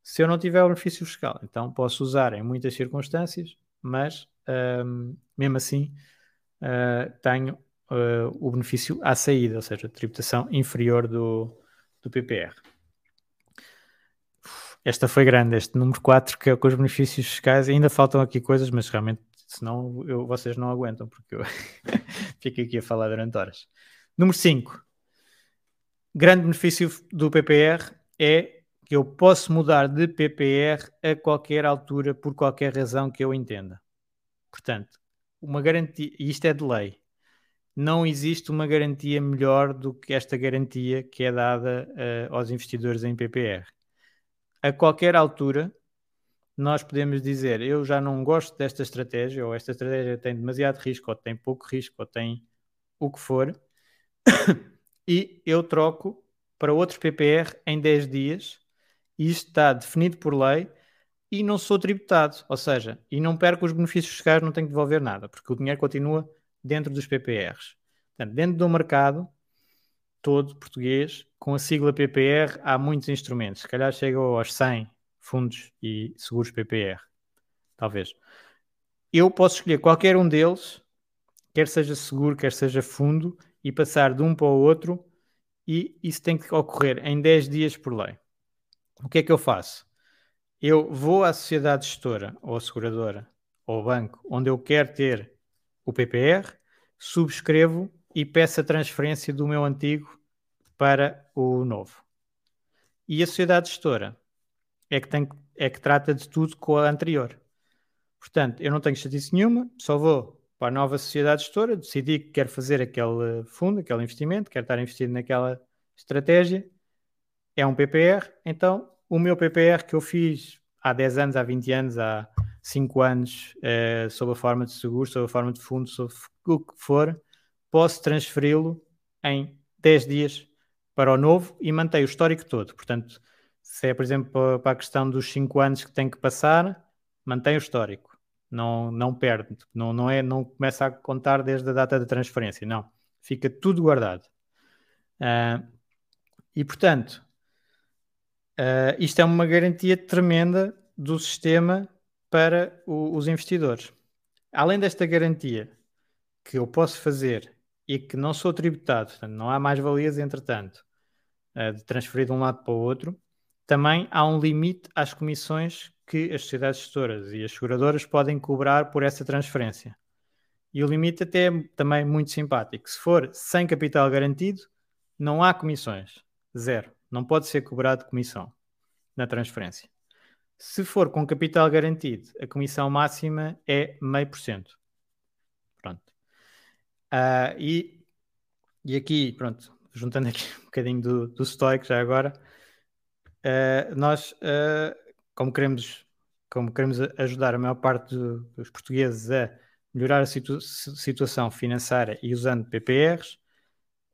Se eu não tiver o benefício fiscal, então posso usar em muitas circunstâncias, mas um, mesmo assim uh, tenho uh, o benefício à saída, ou seja, tributação inferior do, do PPR. Esta foi grande, este número 4, que é com os benefícios fiscais. Ainda faltam aqui coisas, mas realmente senão eu, vocês não aguentam, porque eu (laughs) fico aqui a falar durante horas. Número 5. Grande benefício do PPR é que eu posso mudar de PPR a qualquer altura, por qualquer razão que eu entenda. Portanto, uma garantia, e isto é de lei, não existe uma garantia melhor do que esta garantia que é dada uh, aos investidores em PPR. A qualquer altura, nós podemos dizer eu já não gosto desta estratégia, ou esta estratégia tem demasiado risco, ou tem pouco risco, ou tem o que for, (coughs) e eu troco para outro PPR em 10 dias, e isto está definido por lei, e não sou tributado, ou seja, e não perco os benefícios fiscais, não tenho que devolver nada, porque o dinheiro continua dentro dos PPRs. Portanto, dentro do mercado todo português, com a sigla PPR, há muitos instrumentos, se calhar chegam aos 100, fundos e seguros PPR, talvez. Eu posso escolher qualquer um deles, quer seja seguro, quer seja fundo, e passar de um para o outro, e isso tem que ocorrer em 10 dias por lei. O que é que eu faço? Eu vou à sociedade gestora, ou seguradora, ou banco, onde eu quero ter o PPR, subscrevo e peço a transferência do meu antigo para o novo. E a sociedade gestora é que, tem, é que trata de tudo com a anterior. Portanto, eu não tenho chatice nenhuma, só vou para a nova sociedade gestora, decidi que quero fazer aquele fundo, aquele investimento, quero estar investido naquela estratégia, é um PPR, então o meu PPR que eu fiz há 10 anos, há 20 anos, há 5 anos, é, sob a forma de seguro, sob a forma de fundo, sob o que for, posso transferi-lo em 10 dias para o novo e manter o histórico todo. Portanto, se é, por exemplo, para a questão dos 5 anos que tem que passar, mantém o histórico. Não, não perde. Não, não, é, não começa a contar desde a data da transferência. Não. Fica tudo guardado. Uh, e, portanto, uh, isto é uma garantia tremenda do sistema para o, os investidores. Além desta garantia que eu posso fazer e que não sou tributado, portanto, não há mais valias entretanto, uh, de transferir de um lado para o outro, também há um limite às comissões que as sociedades gestoras e as seguradoras podem cobrar por essa transferência. E o limite até é também muito simpático. Se for sem capital garantido, não há comissões. Zero. Não pode ser cobrado comissão na transferência. Se for com capital garantido, a comissão máxima é meio por cento. Uh, e, e aqui, pronto, juntando aqui (laughs) um bocadinho do, do Stoic já agora, uh, nós, uh, como, queremos, como queremos ajudar a maior parte do, dos portugueses a melhorar a situ situação financeira e usando PPRs,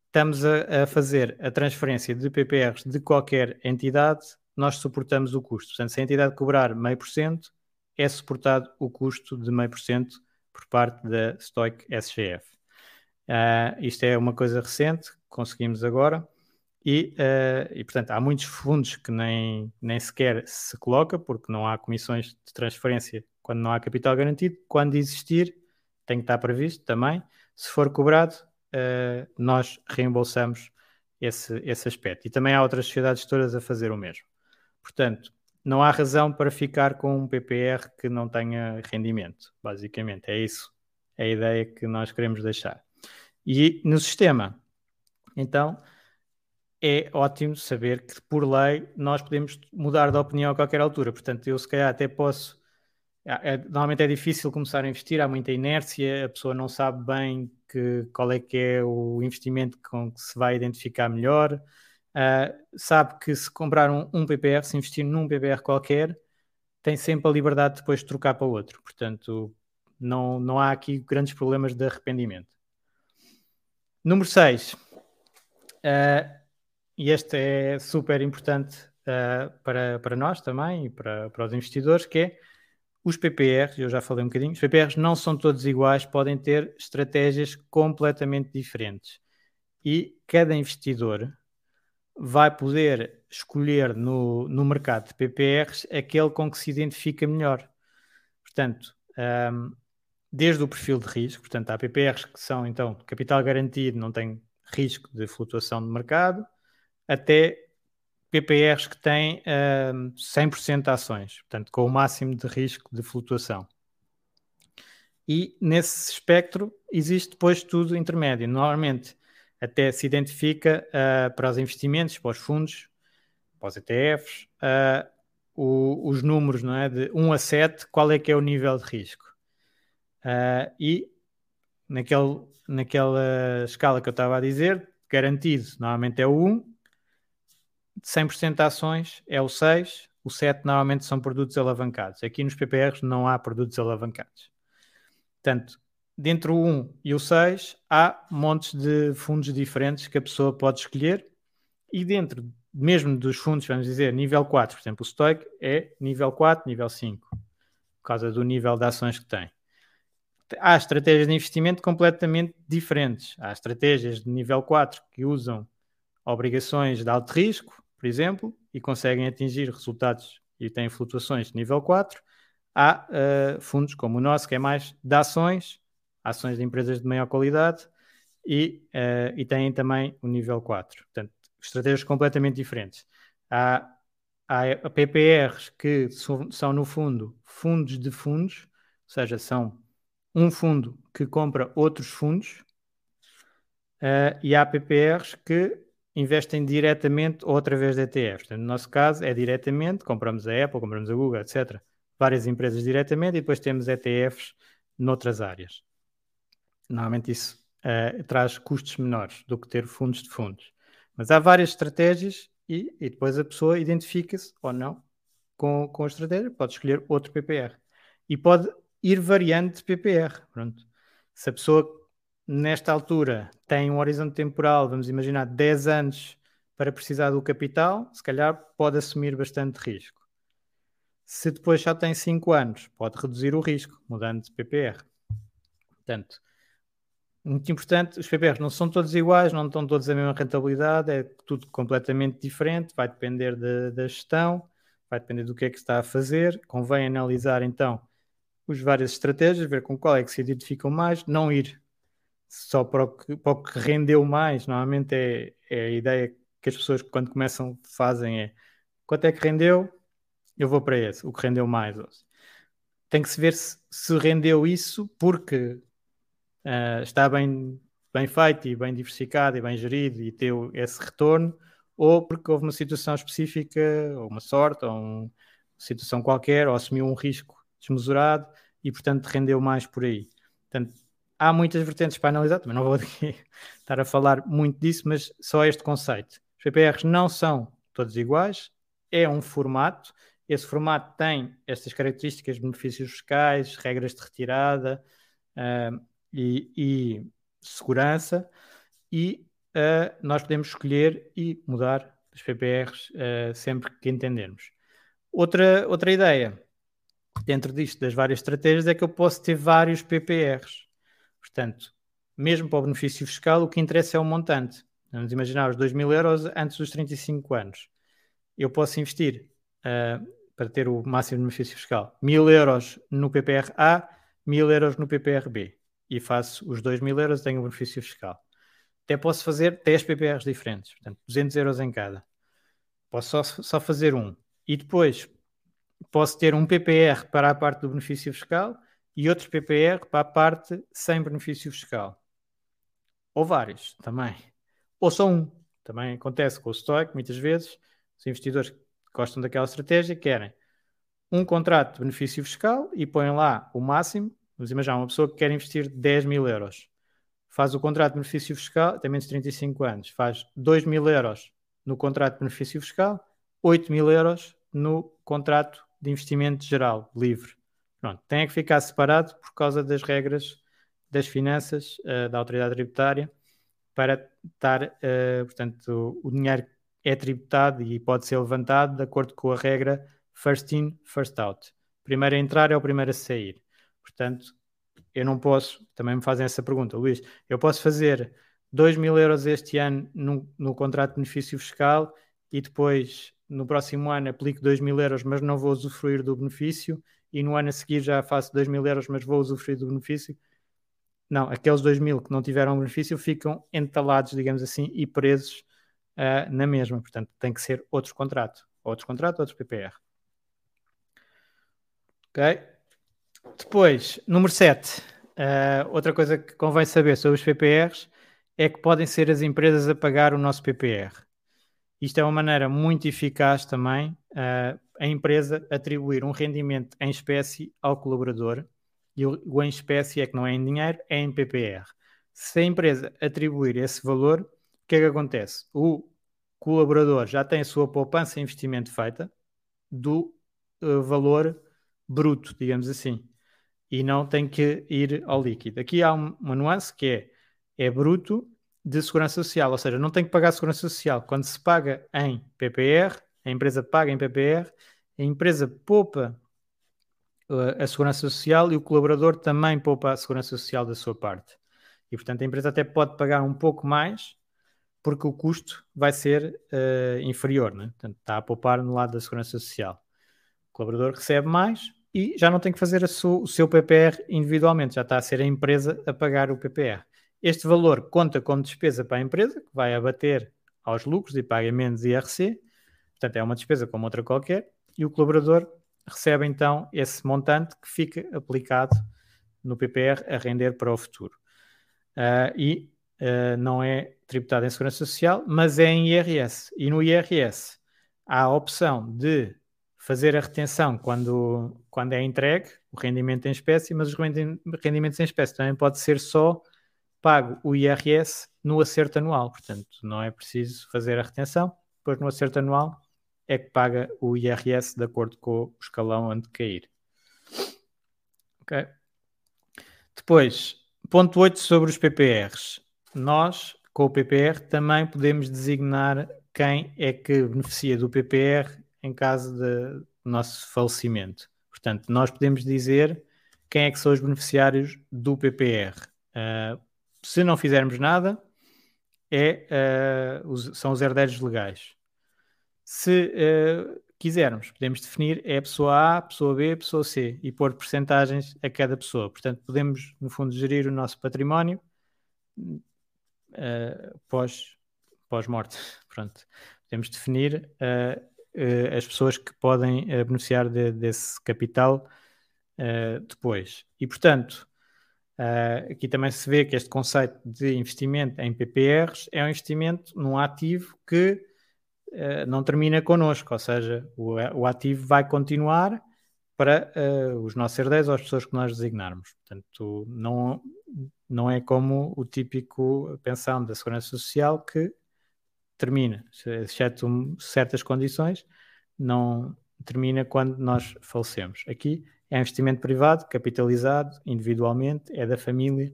estamos a, a, fazer a transferência de PPRs de qualquer entidade, nós suportamos o custo. Portanto, se a entidade cobrar meio por cento, é suportado o custo de meio por cento por parte da Stoic SGF. Uh, isto é uma coisa recente, conseguimos agora. E, uh, e, portanto, há muitos fundos que nem, nem sequer se coloca, porque não há comissões de transferência quando não há capital garantido. Quando existir, tem que estar previsto também. Se for cobrado, uh, nós reembolsamos esse, esse aspecto. E também há outras sociedades todas a fazer o mesmo. Portanto, não há razão para ficar com um PPR que não tenha rendimento, basicamente. É isso, é a ideia que nós queremos deixar. E no sistema, então, é ótimo saber que, por lei, nós podemos mudar de opinião a qualquer altura. Portanto, eu se calhar até posso. É, é, normalmente é difícil começar a investir, há muita inércia, a pessoa não sabe bem que, qual é que é o investimento com que se vai identificar melhor. Uh, sabe que se comprar um, um PPR, se investir num PPR qualquer, tem sempre a liberdade de depois de trocar para outro. Portanto, não, não há aqui grandes problemas de arrependimento. Número 6. Uh, ah, e este é super importante uh, para, para nós também e para, para os investidores, que é os PPRs, eu já falei um bocadinho, os PPRs não são todos iguais, podem ter estratégias completamente diferentes. E cada investidor vai poder escolher no, no mercado de PPRs aquele com que se identifica melhor. Portanto, um, desde o perfil de risco, portanto, há PPRs que são então capital garantido, não tem risco de flutuação de mercado, até PPRs que têm uh, 100% de ações, portanto, com o máximo de risco de flutuação. E nesse espectro existe depois tudo intermédio. Normalmente, até se identifica uh, para os investimentos, para os fundos, para os ETFs, uh, ah, o, os números não é? de 1 a 7, qual é que é o nível de risco. Uh, e naquele, naquela escala que eu estava a dizer, garantido normalmente é o 1, 100% de ações é o 6, o 7 normalmente são produtos alavancados. Aqui nos PPRs não há produtos alavancados. Portanto, dentro do 1 e o 6 há montes de fundos diferentes que a pessoa pode escolher e dentro mesmo dos fundos, vamos dizer, nível 4, por exemplo, o Stoic é nível 4, nível 5, por causa do nível de ações que tem há estratégias de investimento completamente diferentes. Há estratégias de nível 4 que usam obrigações de alto risco, por exemplo, e conseguem atingir resultados e têm flutuações de nível 4. Há uh, fundos como o nosso, que é mais de ações, ações de empresas de maior qualidade, e, uh, e têm também o nível 4. Portanto, estratégias completamente diferentes. Há, há PPRs que são, no fundo, fundos de fundos, ou seja, são um fundo que compra outros fundos uh, e há PPRs que investem diretamente ou através de ETFs. no nosso caso, é diretamente, compramos a Apple, compramos a Google, etc. Várias empresas diretamente e depois temos ETFs noutras áreas. Normalmente isso uh, traz custos menores do que ter fundos de fundos. Mas há várias estratégias e, e depois a pessoa identifica-se ou não com, com a estratégia, pode escolher outro PPR. E pode ir variando de PPR. Pronto. Se a pessoa nesta altura tem um horizonte temporal, vamos imaginar 10 anos para precisar do capital, se calhar pode assumir bastante risco. Se depois já tem 5 anos, pode reduzir o risco, mudando de PPR. Portanto, muito importante, os PPRs não são todos iguais, não estão todos a mesma rentabilidade, é tudo completamente diferente, vai depender da, da gestão, vai depender do que é que está a fazer. Convém analisar então os várias estratégias, ver com qual é que se identificam mais, não ir só para o que, para o que rendeu mais. Normalmente é, é, a ideia que as pessoas, quando começam, fazem é quanto é que rendeu, eu vou para esse, o que rendeu mais. Tem que se ver se, se rendeu isso porque uh, está bem, bem feito e bem diversificado e bem gerido e teve esse retorno, ou porque houve uma situação específica, ou uma sorte, ou uma situação qualquer, ou assumiu um risco desmesurado e, portanto, rendeu mais por aí. Portanto, há muitas vertentes para analisar, também não vou (laughs) estar a falar muito disso, mas só este conceito. Os PPRs não são todos iguais, é um formato, esse formato tem estas características, benefícios fiscais, regras de retirada uh, e, e, segurança, e uh, nós podemos escolher e mudar os PPRs uh, sempre que entendermos. Outra, outra ideia dentro disto das várias estratégias é que eu posso ter vários PPRs. Portanto, mesmo para o benefício fiscal, o que interessa é o montante. Vamos imaginar os 2 mil euros antes dos 35 anos. Eu posso investir uh, para ter o máximo benefício fiscal. 1000 euros no PPR A, 1000 euros no PPR B. E faço os 2 mil euros e tenho o benefício fiscal. Até posso fazer 10 PPRs diferentes, portanto, 200 euros em cada. Posso só, só fazer um. E depois posso ter um PPR para a parte do benefício fiscal e outro PPR para a parte sem benefício fiscal. Ou vários também. Ou só um. Também acontece com o stock, muitas vezes. Os investidores gostam daquela estratégia, querem um contrato de benefício fiscal e põem lá o máximo. Vamos imaginar uma pessoa que quer investir 10 mil euros. Faz o contrato de benefício fiscal, tem menos de 35 anos, faz 2 mil euros no contrato de benefício fiscal, 8 mil euros no contrato de investimento geral, livre. Pronto, tem que ficar separado por causa das regras das finanças uh, da autoridade tributária para estar, uh, portanto, o, o dinheiro é tributado e pode ser levantado de acordo com a regra first in, first out. Primeiro a entrar é o primeiro a sair. Portanto, eu não posso, também me fazem essa pergunta, Luís, eu posso fazer 2 mil euros este ano no, no contrato de benefício fiscal e depois no próximo ano aplico 2 mil euros, mas não vou usufruir do benefício, e no ano a seguir já faço 2 mil euros, mas vou usufruir do benefício. Não, aqueles 2 mil que não tiveram benefício ficam entalados, digamos assim, e presos uh, na mesma. Portanto, tem que ser outro contrato. Outro contrato, outro PPR. Ok? Depois, número 7. Uh, ah, outra coisa que convém saber sobre os PPRs é que podem ser as empresas a pagar o nosso PPR. Isto é uma maneira muito eficaz também uh, a empresa atribuir um rendimento em espécie ao colaborador e o, o em espécie é que não é em dinheiro, é em PPR. Se a empresa atribuir esse valor, o que é que acontece? O colaborador já tem a sua poupança e investimento feita do uh, valor bruto, digamos assim, e não tem que ir ao líquido. Aqui há um, uma nuance que é, é bruto de segurança social, ou seja, não tem que pagar segurança social. Quando se paga em PPR, a empresa paga em PPR, a empresa poupa uh, a segurança social e o colaborador também poupa a segurança social da sua parte. E portanto a empresa até pode pagar um pouco mais porque o custo vai ser uh, inferior, né? portanto, está a poupar no lado da segurança social. O colaborador recebe mais e já não tem que fazer o seu PPR individualmente, já está a ser a empresa a pagar o PPR. Este valor conta como despesa para a empresa, que vai abater aos lucros e paga menos IRC, portanto, é uma despesa como outra qualquer, e o colaborador recebe então esse montante que fica aplicado no PPR a render para o futuro. Uh, e uh, não é tributado em Segurança Social, mas é em IRS. E no IRS há a opção de fazer a retenção quando, quando é entregue, o rendimento em espécie, mas os rendimentos em espécie também pode ser só pago o IRS no acerto anual. Portanto, não é preciso fazer a retenção, depois no acerto anual é que paga o IRS de acordo com o escalão onde cair. Ok? Depois, ponto 8 sobre os PPRs nós, com o PPR, também podemos designar quem é que beneficia do PPR em caso de, nosso falecimento. Portanto, nós podemos dizer quem é que são os beneficiários do PPR. Uh, ah, se não fizermos nada, é, uh, os, são os herdeiros legais. Se uh, quisermos, podemos definir é pessoa A, pessoa B, pessoa C e pôr percentagens a cada pessoa. Portanto, podemos, no fundo, gerir o nosso património uh, pós, pós-morte. (laughs) Pronto. Podemos definir as pessoas que podem beneficiar de, desse capital depois. E, portanto, Uh, aqui também se vê que este conceito de investimento em PPRs é um investimento num ativo que uh, não termina connosco, ou seja, o, o ativo vai continuar para uh, os nossos herdeiros ou as pessoas que nós designarmos. Portanto, não, não é como o típico pensão da Segurança Social que termina, exceto certas condições, não termina quando nós falecemos. Aqui é investimento privado, capitalizado individualmente, é da família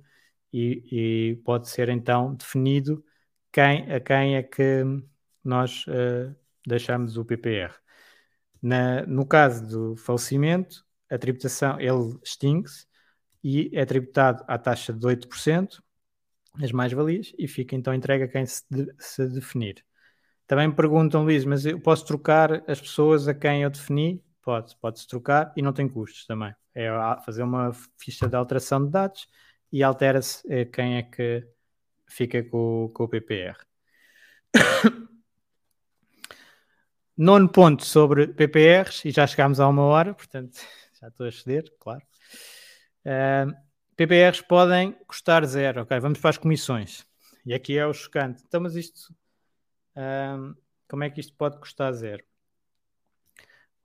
e, e pode ser então definido quem, a quem é que nós uh, deixamos o PPR. Na, no caso do falecimento, a tributação ele extingue-se e é tributado à taxa de 8%, as mais-valias, e fica então entregue a quem se, de, se definir. Também me perguntam, Luís, mas eu posso trocar as pessoas a quem eu defini? Pode, pode-se trocar e não tem custos também. É fazer uma ficha de alteração de dados e altera-se eh, quem é que fica com, com o PPR. (coughs) Nono ponto sobre PPRs, e já chegámos a uma hora, portanto (laughs) já estou a ceder, claro. Uh, PPRs podem custar zero. Ok, vamos para as comissões. E aqui é o chocante. Então, mas isto, uh, como é que isto pode custar zero?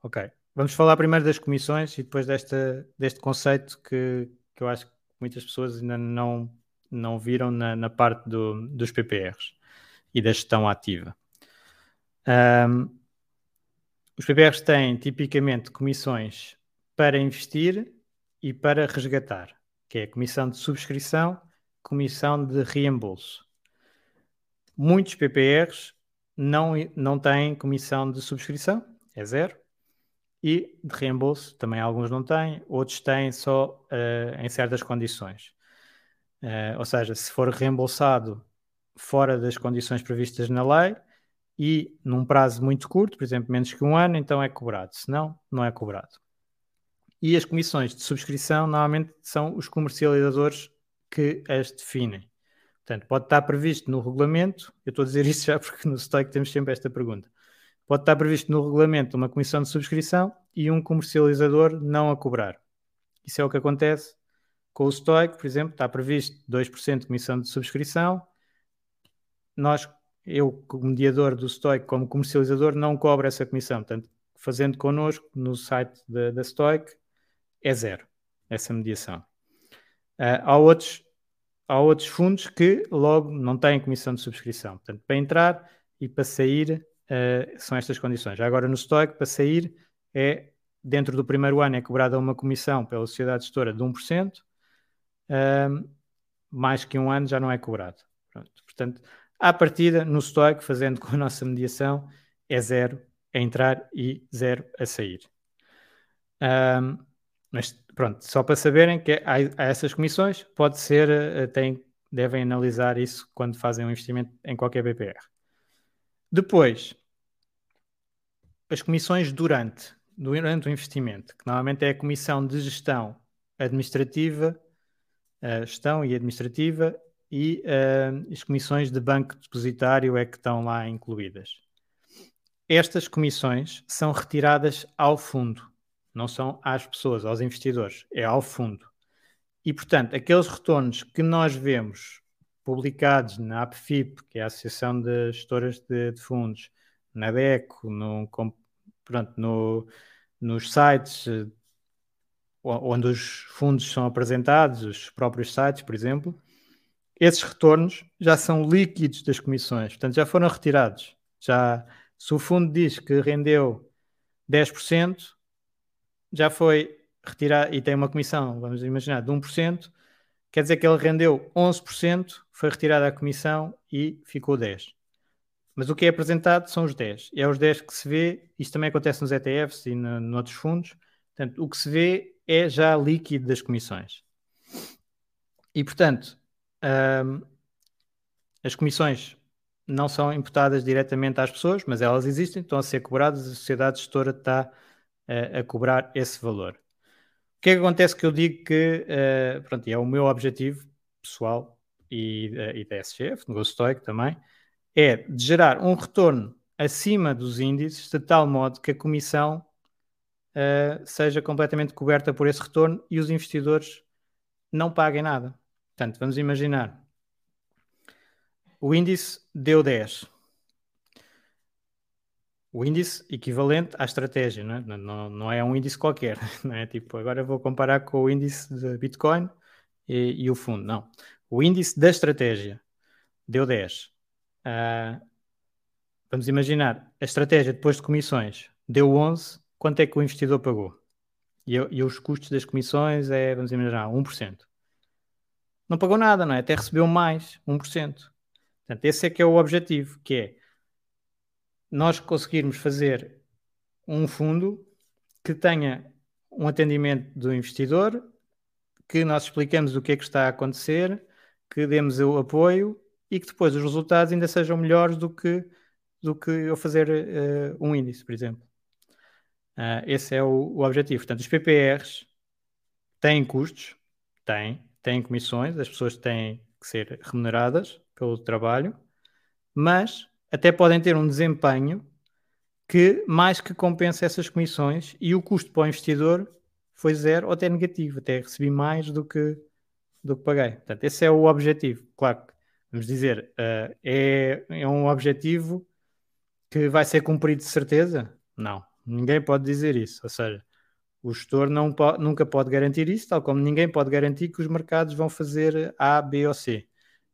Ok, vamos falar primeiro das comissões e depois desta, deste conceito que, que eu acho que muitas pessoas ainda não, não viram na, na parte do, dos PPRs e da gestão ativa. Um, os PPRs têm tipicamente comissões para investir e para resgatar, que é a comissão de subscrição, comissão de reembolso. Muitos PPRs não, não têm comissão de subscrição, é zero, e de reembolso também alguns não têm, outros têm só uh, em certas condições. Uh, ou seja, se for reembolsado fora das condições previstas na lei, e num prazo muito curto, por exemplo, menos que um ano, então é cobrado, senão não é cobrado. E as comissões de subscrição normalmente são os comercializadores que as definem. Portanto, pode estar previsto no regulamento, eu estou a dizer (laughs) isso já porque no Stoic temos sempre esta pergunta. Pode estar previsto no regulamento uma comissão de subscrição e um comercializador não a cobrar. Isso é o que acontece com o Stoic, por exemplo, está previsto 2% de comissão de subscrição. Nós eu, como mediador do Stoic, como comercializador, não cobro essa comissão. Portanto, fazendo connosco no site da, da Stoic, é zero essa mediação. Uh, há, outros, há outros fundos que logo não têm comissão de subscrição. Portanto, para entrar e para sair uh, são estas condições. Agora, no Stoic, para sair, é dentro do primeiro ano é cobrada uma comissão pela sociedade gestora de 1%, uh, ah, mais que um ano já não é cobrado. Pronto. Portanto, à partida, no Stoic, fazendo (laughs) com a nossa mediação, é zero a entrar e zero a sair. Um, mas pronto, só para saberem que há, há essas comissões, pode ser, uh, tem, devem analisar isso quando fazem um investimento em qualquer BPR. Depois, as comissões durante, durante o investimento, que normalmente é a comissão de gestão administrativa, gestão e administrativa e uh, as comissões de banco depositário é que estão lá incluídas. Estas comissões são retiradas ao fundo, não são às pessoas, aos investidores, é ao fundo. E, portanto, aqueles retornos que nós vemos publicados na APFIP, que é a Associação de Gestoras de, de Fundos, na DECO, no, pronto, no, nos sites onde os fundos são apresentados, os próprios sites, por exemplo, esses retornos já são líquidos das comissões, portanto já foram retirados. Já, se o fundo diz que rendeu 10%, já foi retirado e tem uma comissão, vamos imaginar, de 1%, quer dizer que ele rendeu 11%, foi retirada a comissão e ficou 10%. Mas o que é apresentado são os 10. E é os 10 que se vê, isto também acontece nos ETFs e no, noutros fundos, portanto, o que se vê é já líquido das comissões. E, portanto, um, as comissões não são imputadas diretamente às pessoas, mas elas existem, estão a ser cobradas, a sociedade gestora está uh, a cobrar esse valor. O que é que acontece que eu digo que, uh, pronto, é o meu objetivo pessoal e, uh, e da SGF, no Stoic também, é de gerar um retorno acima dos índices de tal modo que a comissão uh, seja completamente coberta por esse retorno e os investidores não paguem nada. Portanto, vamos imaginar. O índice deu 10. O índice equivalente à estratégia, não é? Não, não é um índice qualquer, (laughs) não é? Tipo, agora vou comparar com o índice de Bitcoin e, e o fundo. Não. O índice da estratégia deu 10. Uh, ah, vamos imaginar, a estratégia depois de comissões deu 11, quanto é que o investidor pagou? E, e os custos das comissões é, vamos imaginar, 1%. Não pagou nada, não é? Até recebeu mais, 1%. Portanto, esse é que é o objetivo, que é nós conseguirmos fazer um fundo que tenha um atendimento do investidor, que nós explicamos o que é que está a acontecer, que demos o apoio e que depois os resultados ainda sejam melhores do que, do que eu fazer uh, um índice, por exemplo. Uh, esse é o, o, objetivo. Portanto, os PPRs têm custos, têm, têm comissões, as pessoas têm que ser remuneradas pelo trabalho, mas até podem ter um desempenho que mais que compensa essas comissões e o custo para o investidor foi zero ou até negativo, até recebi mais do que, do que paguei. Portanto, esse é o objetivo. Claro que, vamos dizer, uh, é, é um objetivo que vai ser cumprido de certeza? Não, ninguém pode dizer isso. Ou seja, o gestor não nunca pode garantir isso, tal como ninguém pode garantir que os mercados vão fazer A, B ou C.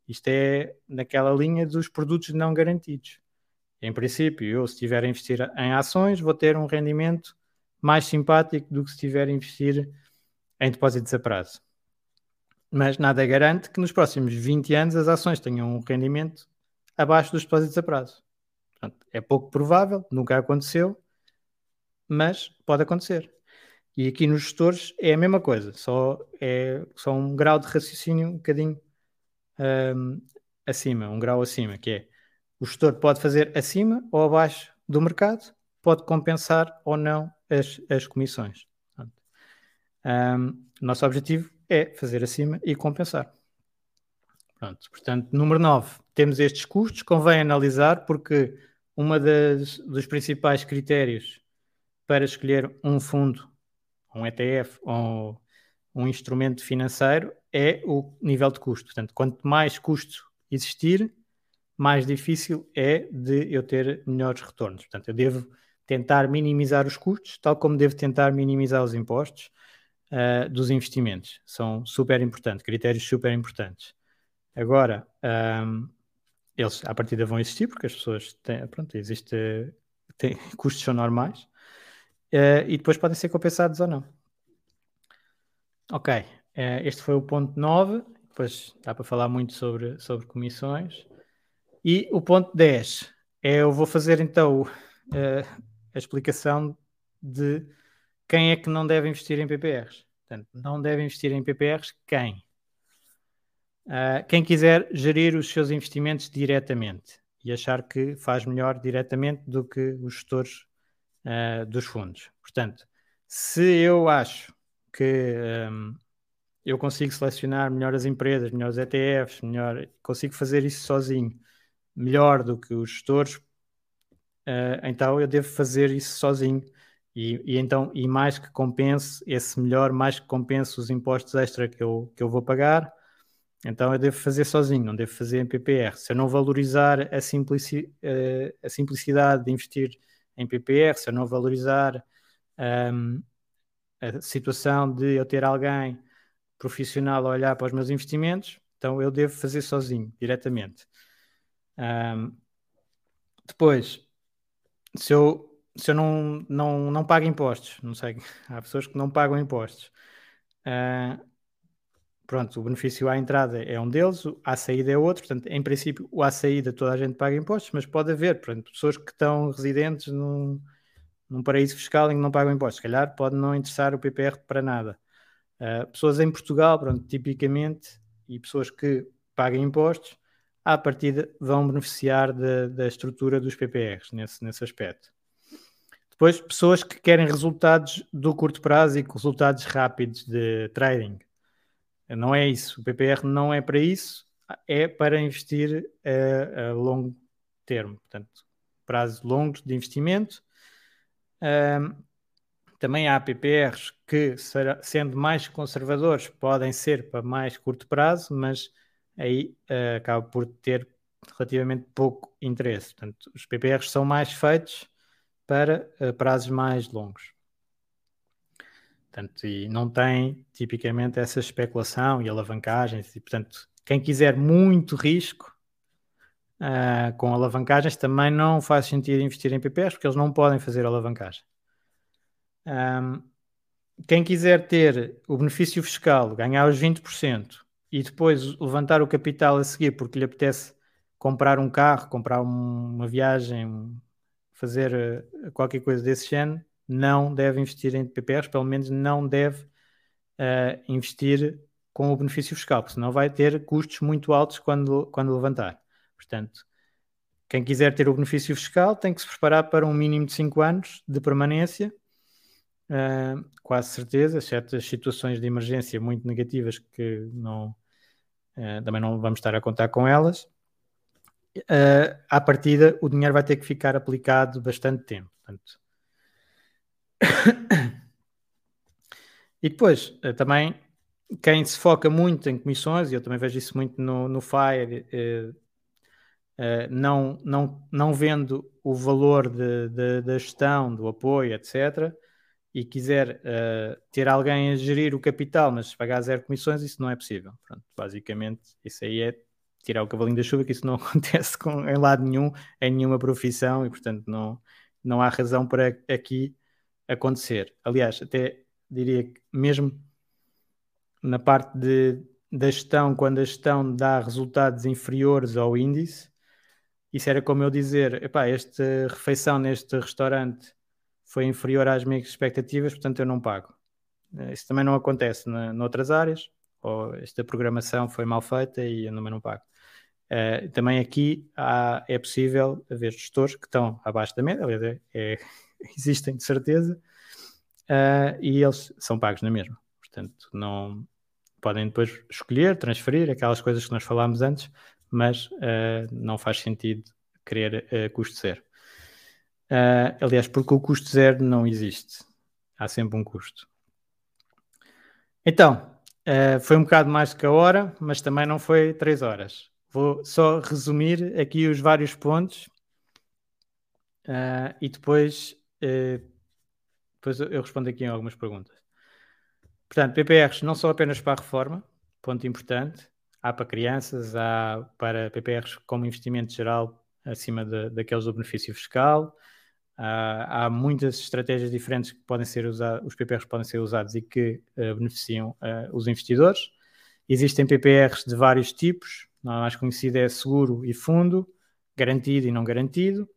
Isto é naquela linha dos produtos não garantidos. Em princípio, eu se estiver a investir em ações, vou ter um rendimento mais simpático do que se estiver a investir em depósitos a prazo. Mas nada garante que nos próximos 20 anos as ações tenham um rendimento abaixo dos depósitos a prazo. Portanto, é pouco provável, nunca aconteceu, mas pode acontecer. E aqui nos gestores é a mesma coisa, só é só um grau de raciocínio um bocadinho um, acima, um grau acima, que é o gestor pode fazer acima ou abaixo do mercado, pode compensar ou não as, as comissões. Um, nosso objetivo é fazer acima e compensar. Pronto, portanto, número 9, temos estes custos, convém analisar porque uma das, dos principais critérios para escolher um fundo, um ETF ou um instrumento financeiro é o nível de custo. Portanto, quanto mais custo existir, mais difícil é de eu ter melhores retornos. Portanto, eu devo tentar minimizar os custos, tal como devo tentar minimizar os impostos uh, dos investimentos. São super importantes, critérios super importantes. Agora, um, eles à partida vão existir, porque as pessoas têm, pronto, existe, têm, (laughs) custos são normais, uh, e depois podem ser compensados ou não. Ok, eh, este foi o ponto 9, depois dá para falar muito sobre, sobre comissões. E o ponto 10 é eu vou fazer então eh, a explicação de quem é que não deve investir em PPRs. Portanto, não deve investir em PPRs quem? Uh, quem quiser gerir os seus investimentos diretamente e achar que faz melhor diretamente do que os gestores uh, dos fundos. Portanto, se eu acho que um, eu consigo selecionar melhor as empresas, melhor os ETFs, melhor, consigo fazer isso sozinho, melhor do que os gestores, uh, então eu devo fazer isso sozinho. E, e, então, e mais que compense esse melhor, mais que compense os impostos extra que eu, que eu vou pagar, então eu devo fazer sozinho, não devo fazer em PPR. Se eu não valorizar a, simplici, uh, a simplicidade de investir em PPR, se eu não valorizar um, a situação de eu ter alguém profissional a olhar para os meus investimentos, então eu devo fazer sozinho, diretamente. Um, depois, se eu, se eu não, não, não pago impostos, não sei, (laughs) há pessoas que não pagam impostos. Uh, pronto, o benefício à entrada é um deles, à saída é outro, portanto, em princípio, à saída toda a gente paga impostos, mas pode haver, pessoas que estão residentes num, num paraíso fiscal em que não pagam impostos. Se calhar pode não interessar o PPR para nada. Uh, pessoas em Portugal, pronto, tipicamente, e pessoas que paguem impostos, à partida vão beneficiar de, da estrutura dos PPRs nesse, nesse aspecto. Depois, pessoas que querem resultados do curto prazo e resultados rápidos de trading. Não é isso. O PPR não é para isso, é para investir a, a longo termo. Portanto, prazos longos de investimento também há PPRs que, sendo mais conservadores, podem ser para mais curto prazo, mas aí uh, acaba por ter relativamente pouco interesse. Portanto, os PPRs são mais feitos para uh, prazos mais longos. Portanto, e não tem tipicamente essa especulação e alavancagens. E, portanto, quem quiser muito risco uh, com alavancagens também não faz sentido investir em PPRs porque eles não podem fazer alavancagem. Um, quem quiser ter o benefício fiscal, ganhar os 20% e depois levantar o capital a seguir porque lhe apetece comprar um carro, comprar uma viagem, fazer eh, qualquer coisa desse género, não deve investir em PPRs, pelo menos não deve uh, investir com o benefício fiscal, porque senão vai ter custos muito altos quando, quando levantar. Portanto, quem quiser ter o benefício fiscal tem que se preparar para um mínimo de 5 anos de permanência Uh, quase certeza, certas situações de emergência muito negativas que não, uh, também não vamos estar a contar com elas. Uh, à partida, o dinheiro vai ter que ficar aplicado bastante tempo. Portanto. (coughs) e depois, uh, também, quem se foca muito em comissões, e eu também vejo isso muito no, no FIRE, não, não, não vendo o valor de, de, da gestão, do apoio, etc., e quiser uh, ter alguém a gerir o capital, mas pagar zero comissões, isso não é possível. Pronto, basicamente, isso aí é tirar o cavalinho da chuva, que isso não (laughs) acontece com, em lado nenhum, em nenhuma profissão, e portanto não, não há razão para aqui acontecer. Aliás, até diria que mesmo na parte de, da gestão, quando a gestão dá resultados inferiores ao índice, isso era como eu dizer, epá, esta refeição neste restaurante foi inferior às minhas expectativas, portanto eu não pago. Eh, isso também não acontece na, noutras áreas, ou esta programação foi mal feita e eu também não pago. Uh, também aqui há, é possível haver gestores que estão abaixo da média, é, é, (laughs) existem de certeza, uh, e eles são pagos na mesma. Portanto, não podem depois escolher, transferir aquelas coisas que nós falámos antes, mas uh, não faz sentido querer custo zero. Uh, aliás, porque o custo zero não existe. Há sempre um custo. Então, uh, foi um bocado mais que a hora, mas também não foi três horas. Vou só resumir aqui os vários pontos uh, e depois, depois eu respondo aqui em algumas perguntas. Portanto, PPRs não são apenas para a reforma, ponto importante. Há para crianças, há para PPRs como investimento geral acima de, daqueles do benefício fiscal, Uh, há muitas estratégias diferentes que podem ser usadas, os PPRs podem ser usados e que uh, beneficiam uh, os investidores. Existem PPRs de vários tipos, o mais conhecido é seguro e fundo, garantido e não garantido.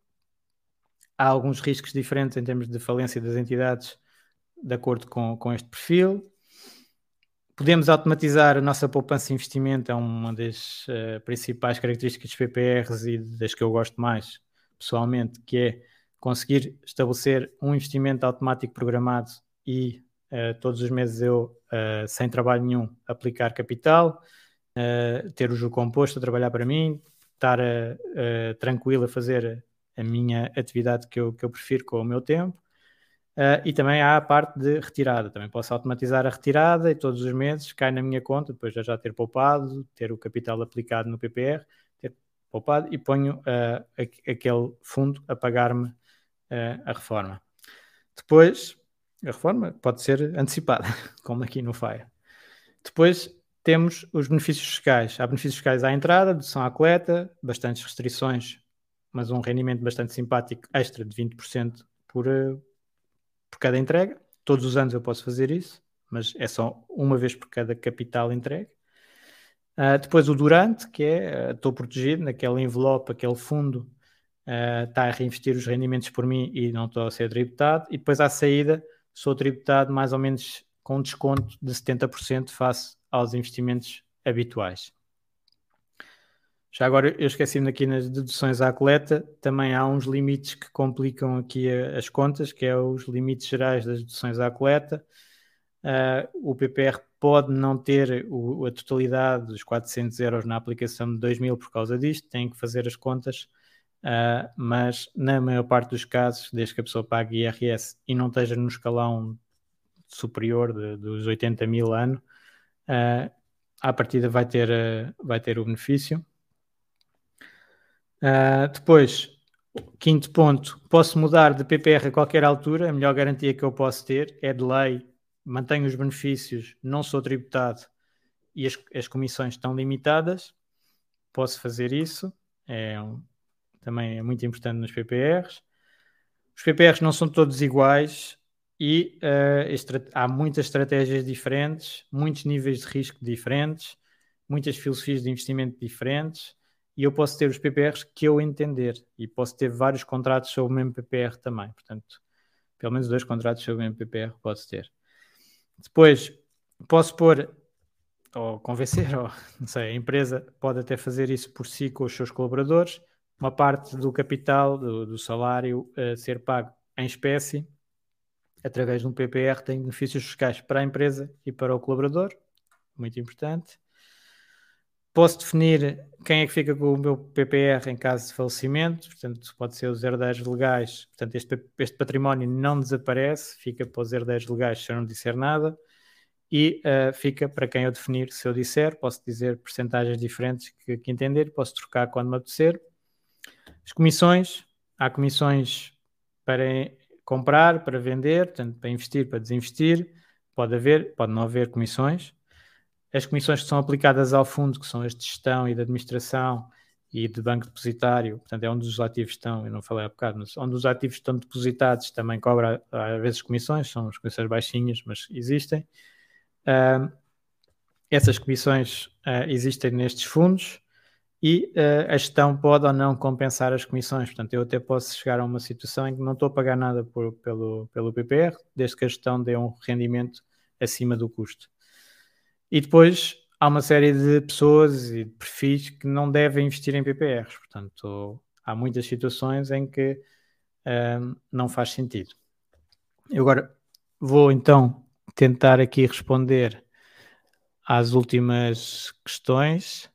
Há alguns riscos diferentes em termos de falência das entidades de acordo com, com este perfil. Podemos automatizar a nossa poupança e investimento, é uma das principais características dos PPRs e das que eu gosto mais pessoalmente, que é conseguir estabelecer um investimento automático programado e uh, todos os meses eu, uh, sem trabalho nenhum, aplicar capital, uh, ter o juro composto a trabalhar para mim, estar tranquilo a fazer a minha atividade que eu, que eu prefiro com o meu tempo. E também há a parte de retirada. Também posso automatizar a retirada e todos os meses cai na minha conta, depois de já ter poupado, ter o capital aplicado no PPR, ter poupado e ponho aquele fundo a pagar-me a reforma. Depois, a reforma pode ser antecipada, (laughs) como aqui no FIRE. Depois temos os benefícios fiscais. Há benefícios fiscais à entrada, dedução à coleta, bastantes restrições, mas um rendimento bastante simpático extra de 20% por, por cada entrega. Todos os anos eu posso fazer isso, mas é só uma vez por cada capital entregue. Uh, depois o durante, que é, uh, estou protegido naquele envelope, aquele fundo está eh, a reinvestir os rendimentos por mim e não estou a ser tributado, e depois à saída sou tributado mais ou menos com desconto de 70% face aos investimentos habituais. Já agora eu esqueci-me aqui nas deduções à coleta, também há uns limites que complicam aqui as contas, que é os limites gerais das deduções à coleta. Uh, o PPR pode não ter o, a totalidade dos 400 euros na aplicação de 2000 por causa disto, tem que fazer as contas uh, mas na maior parte dos casos, desde que a pessoa pague IRS e não esteja no escalão superior de, dos 80 mil ano, uh, à partida vai ter, uh, vai ter o benefício. Uh, depois, quinto ponto, posso mudar de PPR a qualquer altura, a melhor garantia que eu posso ter é de lei, mantenho os benefícios, não sou tributado e as, as comissões estão limitadas, posso fazer isso, é um, também é muito importante nos PPRs. Os PPRs não são todos iguais, e uh, há muitas estratégias diferentes, muitos níveis de risco diferentes, muitas filosofias de investimento diferentes, e eu posso ter os PPRs que eu entender, e posso ter vários contratos sobre o mesmo PPR também. Portanto, pelo menos dois contratos sobre o mesmo PPR posso ter. Depois, posso pôr, ou convencer, (laughs) ou não sei, a empresa pode até fazer isso por si com os seus colaboradores, uma parte do capital, do, do salário, uh, ser pago em espécie através de um PPR, tem benefícios fiscais para a empresa e para o colaborador, muito importante. Posso definir quem é que fica com o meu PPR em caso de falecimento, portanto, pode ser os herdeiros legais, portanto, este, este património não desaparece, fica para os herdeiros legais se eu não disser nada, e uh, fica para quem eu definir se eu disser, posso dizer percentagens diferentes que, que entender, posso trocar quando me apetecer. As comissões, há comissões para comprar, para vender, portanto, para investir, para desinvestir, pode haver, pode não haver comissões. As comissões que são aplicadas ao fundo, que são as de gestão e de administração e de banco depositário, portanto, é onde os ativos estão, eu não falei há bocado, mas onde os ativos estão depositados também cobra às vezes comissões, são as comissões baixinhas, mas existem. Uh, essas comissões uh, existem nestes fundos e uh, a gestão pode ou não compensar as comissões. Portanto, eu até posso chegar a uma situação em que não estou a pagar nada por, pelo, pelo PPR, desde que a gestão dê um rendimento acima do custo. E depois há uma série de pessoas e de perfis que não devem investir em PPRs. Portanto, há muitas situações em que uh, não faz sentido. Eu agora vou então tentar aqui responder às últimas questões.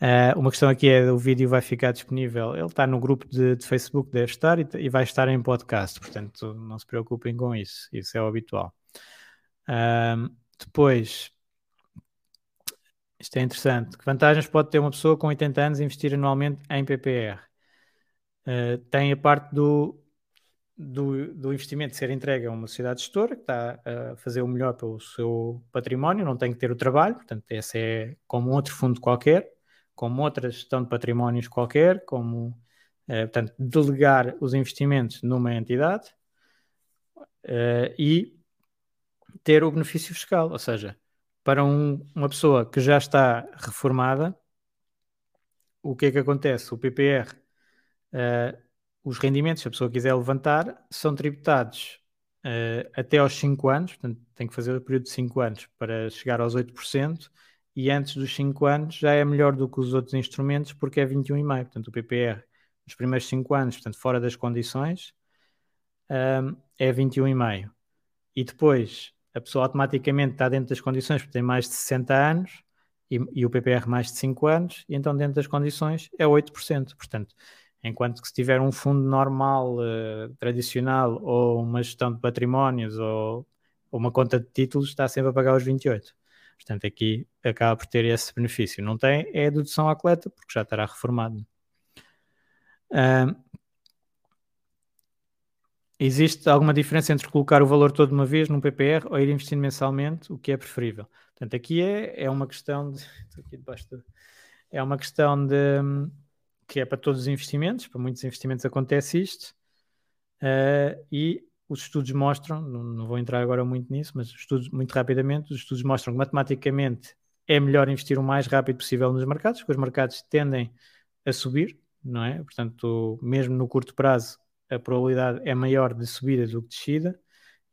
Uh, uma questão aqui é: o vídeo vai ficar disponível. Ele está no grupo de, de Facebook, deve estar, e, e, vai estar em podcast, portanto, não se preocupem com isso, isso é o habitual. Uh, depois, isto é interessante: que vantagens pode ter uma pessoa com 80 anos investir anualmente em PPR? Uh, tem a parte do, do, do, investimento ser entregue a uma sociedade gestora que está a fazer o melhor pelo seu património, não tem que ter o trabalho, portanto, esse é como outro fundo qualquer como outra gestão de patrimónios qualquer, como, eh, portanto, delegar os investimentos numa entidade eh, e ter o benefício fiscal, ou seja, para um, uma pessoa que já está reformada, o que é que acontece? O PPR, eh, os rendimentos, se a pessoa quiser levantar, são tributados até aos 5 anos, portanto, tem que fazer o período de 5 anos para chegar aos 8%, e antes dos 5 anos já é melhor do que os outros instrumentos porque é 21,5. Portanto, o PPR nos primeiros 5 anos, portanto, fora das condições, um, é 21,5. E depois a pessoa automaticamente está dentro das condições porque tem mais de 60 anos e, e o PPR mais de 5 anos, e então dentro das condições é 8%. Portanto, enquanto que se tiver um fundo normal, uh, tradicional, ou uma gestão de patrimónios, ou, ou uma conta de títulos, está sempre a pagar os 28%. Portanto, aqui acaba por ter esse benefício. Não tem, é a dedução à coleta, porque já estará reformado. Uh, existe alguma diferença entre colocar o valor todo de uma vez num PPR ou ir investindo mensalmente? O que é preferível? Portanto, aqui é, é uma questão de. (laughs) De, é uma questão de. que é para todos os investimentos, para muitos investimentos acontece isto. Uh, e os estudos mostram, não, não, vou entrar agora muito nisso, mas estudos, muito rapidamente, os estudos mostram que matematicamente é melhor investir o mais rápido possível nos mercados, porque os mercados tendem a subir, não é? Portanto, mesmo no curto prazo, a probabilidade é maior de subida do que de descida,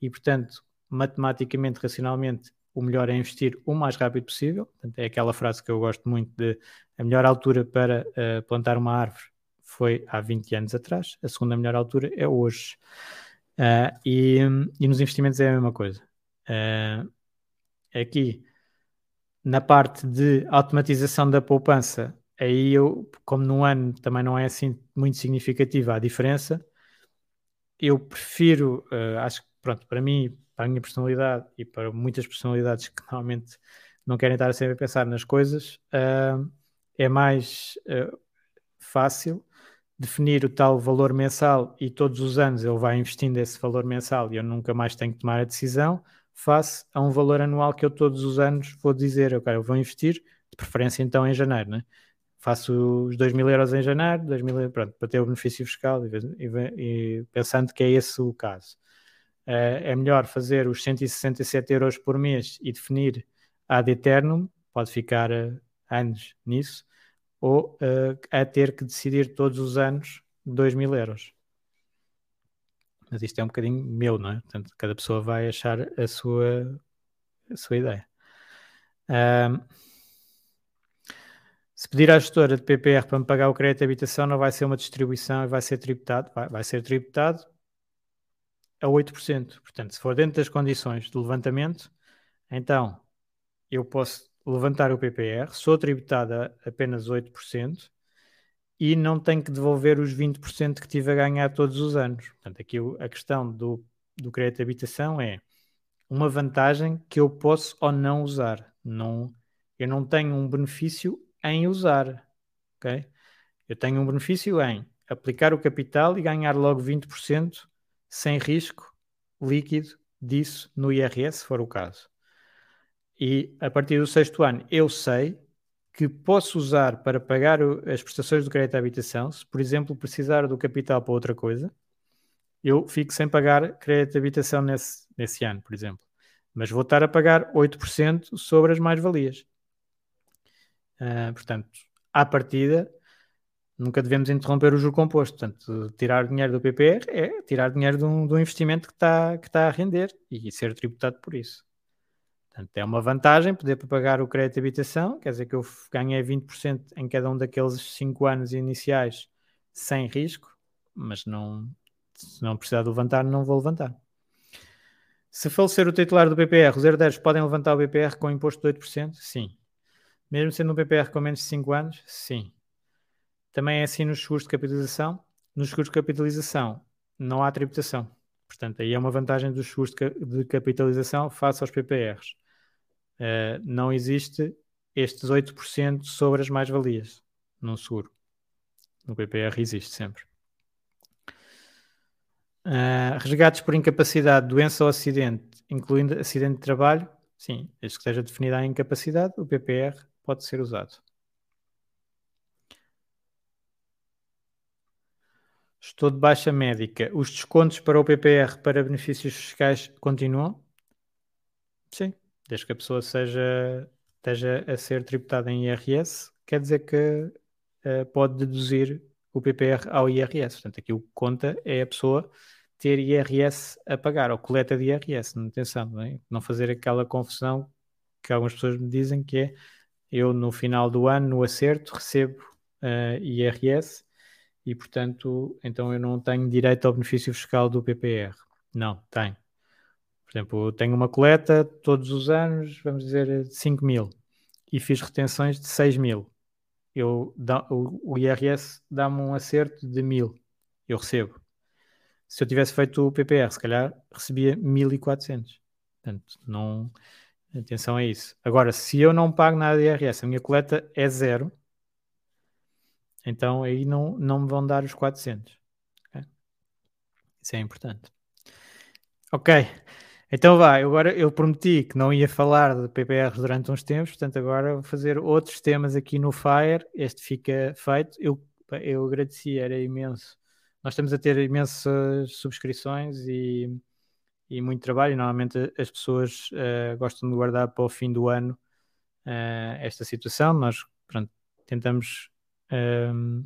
e portanto, matematicamente, racionalmente, o melhor é investir o mais rápido possível. Portanto, é aquela frase que eu gosto muito de a melhor altura para uh, plantar uma árvore foi há 20 anos atrás, a segunda melhor altura é hoje. Uh, e, e, nos investimentos é a mesma coisa. Uh, aqui, na parte de automatização da poupança, aí eu, como no ano também não é assim muito significativa a diferença, eu prefiro, uh, acho que pronto, para mim, para a minha personalidade e para muitas personalidades que normalmente não querem estar sempre a pensar nas coisas, uh, é mais uh, fácil definir o tal valor mensal e todos os anos ele vai investindo esse valor mensal e eu nunca mais tenho que tomar a decisão, face a um valor anual que eu todos os anos vou dizer, ok, eu vou investir, de preferência então em janeiro, né? Faço os 2 mil euros em janeiro, 2 mil, pronto, para ter o benefício fiscal e, e, pensando que é esse o caso. Uh, é melhor fazer os 167 euros por mês e definir ad eternum, pode ficar uh, anos nisso, ou uh, a ter que decidir todos os anos 2 mil euros. Mas isto é um bocadinho meu, não é? Portanto, cada pessoa vai achar a sua, a sua ideia. Um, se pedir à gestora de PPR para me pagar o crédito de habitação, não vai ser uma distribuição e vai ser tributado, vai, vai ser tributado a 8%. Portanto, se for dentro das condições de levantamento, então eu posso levantar o PPR, sou tributado a apenas 8% e não tenho que devolver os 20% que tive a ganhar todos os anos. Portanto, aqui a questão do, do crédito de habitação é uma vantagem que eu posso ou não usar. Não, eu não tenho um benefício em usar. ok? Eu tenho um benefício em aplicar o capital e ganhar logo 20% sem risco líquido disso no IRS, se for o caso. E a partir do sexto ano, eu sei que posso usar para pagar as prestações do crédito à habitação, se por exemplo precisar do capital para outra coisa, eu fico sem pagar crédito de habitação nesse, nesse ano, por exemplo. Mas vou estar a pagar 8% sobre as mais-valias. Uh, portanto, à partida, nunca devemos interromper o juro composto. Portanto, tirar dinheiro do PPR é tirar dinheiro de um, de um investimento que está, que está a render e ser tributado por isso. Portanto, é uma vantagem poder pagar o crédito de habitação, quer dizer que eu ganhei 20% em cada um daqueles 5 anos iniciais sem risco, mas não, se não precisar de levantar, não vou levantar. Se falecer o titular do BPR, os herdeiros podem levantar o BPR com imposto de 8%? Sim. Mesmo sendo um BPR com menos de 5 anos? Sim. Também é assim nos seguros de capitalização? Nos seguros de capitalização não há tributação. Portanto, aí é uma vantagem dos seguros de capitalização face aos PPRs. Uh, não existe estes 8% sobre as mais-valias num seguro. No PPR existe sempre. Uh, resgates por incapacidade, doença ou acidente, incluindo acidente de trabalho, sim, desde que esteja definida a incapacidade, o PPR pode ser usado. Estou de baixa médica. Os descontos para o PPR para benefícios fiscais continuam? Sim desde que a pessoa seja, esteja a ser tributada em IRS, quer dizer que uh, pode deduzir o PPR ao IRS. Portanto, aqui o que conta é a pessoa ter IRS a pagar, ou coleta de IRS, não atenção, não, é? não fazer aquela confusão que algumas pessoas me dizem que é eu no final do ano, no acerto, recebo uh, IRS e, portanto, então eu não tenho direito ao benefício fiscal do PPR. Não, tenho. Por exemplo, tenho uma coleta todos os anos, vamos dizer 5 mil, e fiz retenções de 6 mil. Eu, o, o IRS dá-me um acerto de mil, eu recebo. Se eu tivesse feito o PPR, se calhar recebia 1400. Portanto, não. Atenção a isso. Agora, se eu não pago nada de IRS, a minha coleta é zero, então aí não, não me vão dar os 400. Okay? Isso é importante. Ok. Então vá, agora eu prometi que não ia falar de PPRs durante uns tempos, portanto agora vou fazer outros temas aqui no Fire. Este fica feito. Eu, eu agradeci, era imenso. Nós estamos a ter imensas subscrições e, e muito trabalho. Normalmente as pessoas uh, gostam de guardar para o fim do ano uh, esta situação. Nós pronto, tentamos um,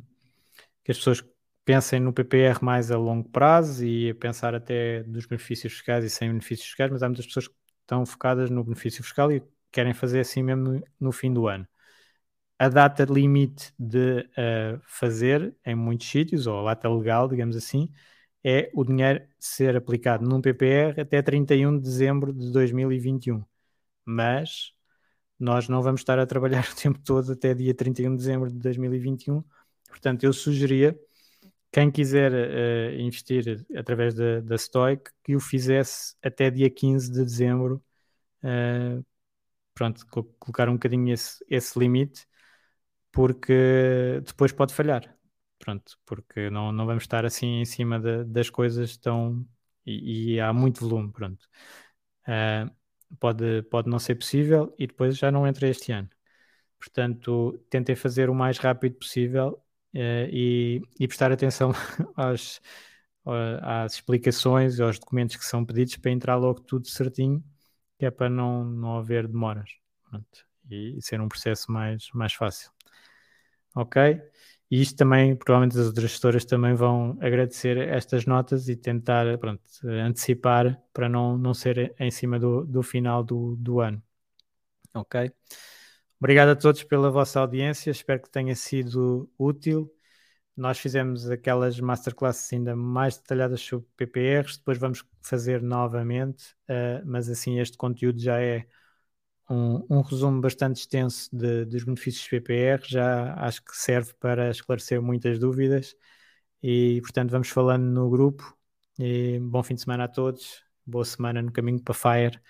que as pessoas pensem no PPR mais a longo prazo e a pensar até dos benefícios fiscais e sem benefícios fiscais, mas há muitas pessoas que estão focadas no benefício fiscal e querem fazer assim mesmo no fim do ano. A data limite de uh, fazer em muitos sítios, ou a data legal, digamos assim, é o dinheiro ser aplicado num PPR até 31 de dezembro de 2021. Mas nós não vamos estar a trabalhar (laughs) o tempo todo até dia 31 de dezembro de 2021. Portanto, eu sugeria quem quiser uh, investir através da, da Stoic que o fizesse até dia 15 de dezembro. Uh, pronto, colocar um bocadinho esse, esse limite, porque depois pode falhar. Pronto, porque não, não vamos estar assim em cima de, das coisas tão. E, e, há muito volume, pronto. Uh, pode, pode não ser possível e depois já não entra este ano. Portanto, tentem fazer o mais rápido possível uh, e, e, prestar atenção (laughs) às, às explicações e aos documentos que são pedidos para entrar logo tudo certinho, que é para não, não haver demoras Pronto. E, e ser um processo mais, mais fácil. Ok? E isto também, provavelmente as outras gestoras também vão agradecer estas notas e tentar pronto, antecipar para não, não ser em cima do, do final do, do ano. Ok? Obrigado a todos pela vossa audiência, espero que tenha sido útil. Nós fizemos aquelas masterclasses ainda mais detalhadas sobre PPRs, depois vamos fazer novamente, uh, mas assim este conteúdo já é um, um resumo bastante extenso de, dos benefícios PPR, já acho que serve para esclarecer muitas dúvidas e portanto vamos falando no grupo e bom fim de semana a todos, boa semana no caminho para Fire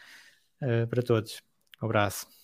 uh, para todos. Um abraço.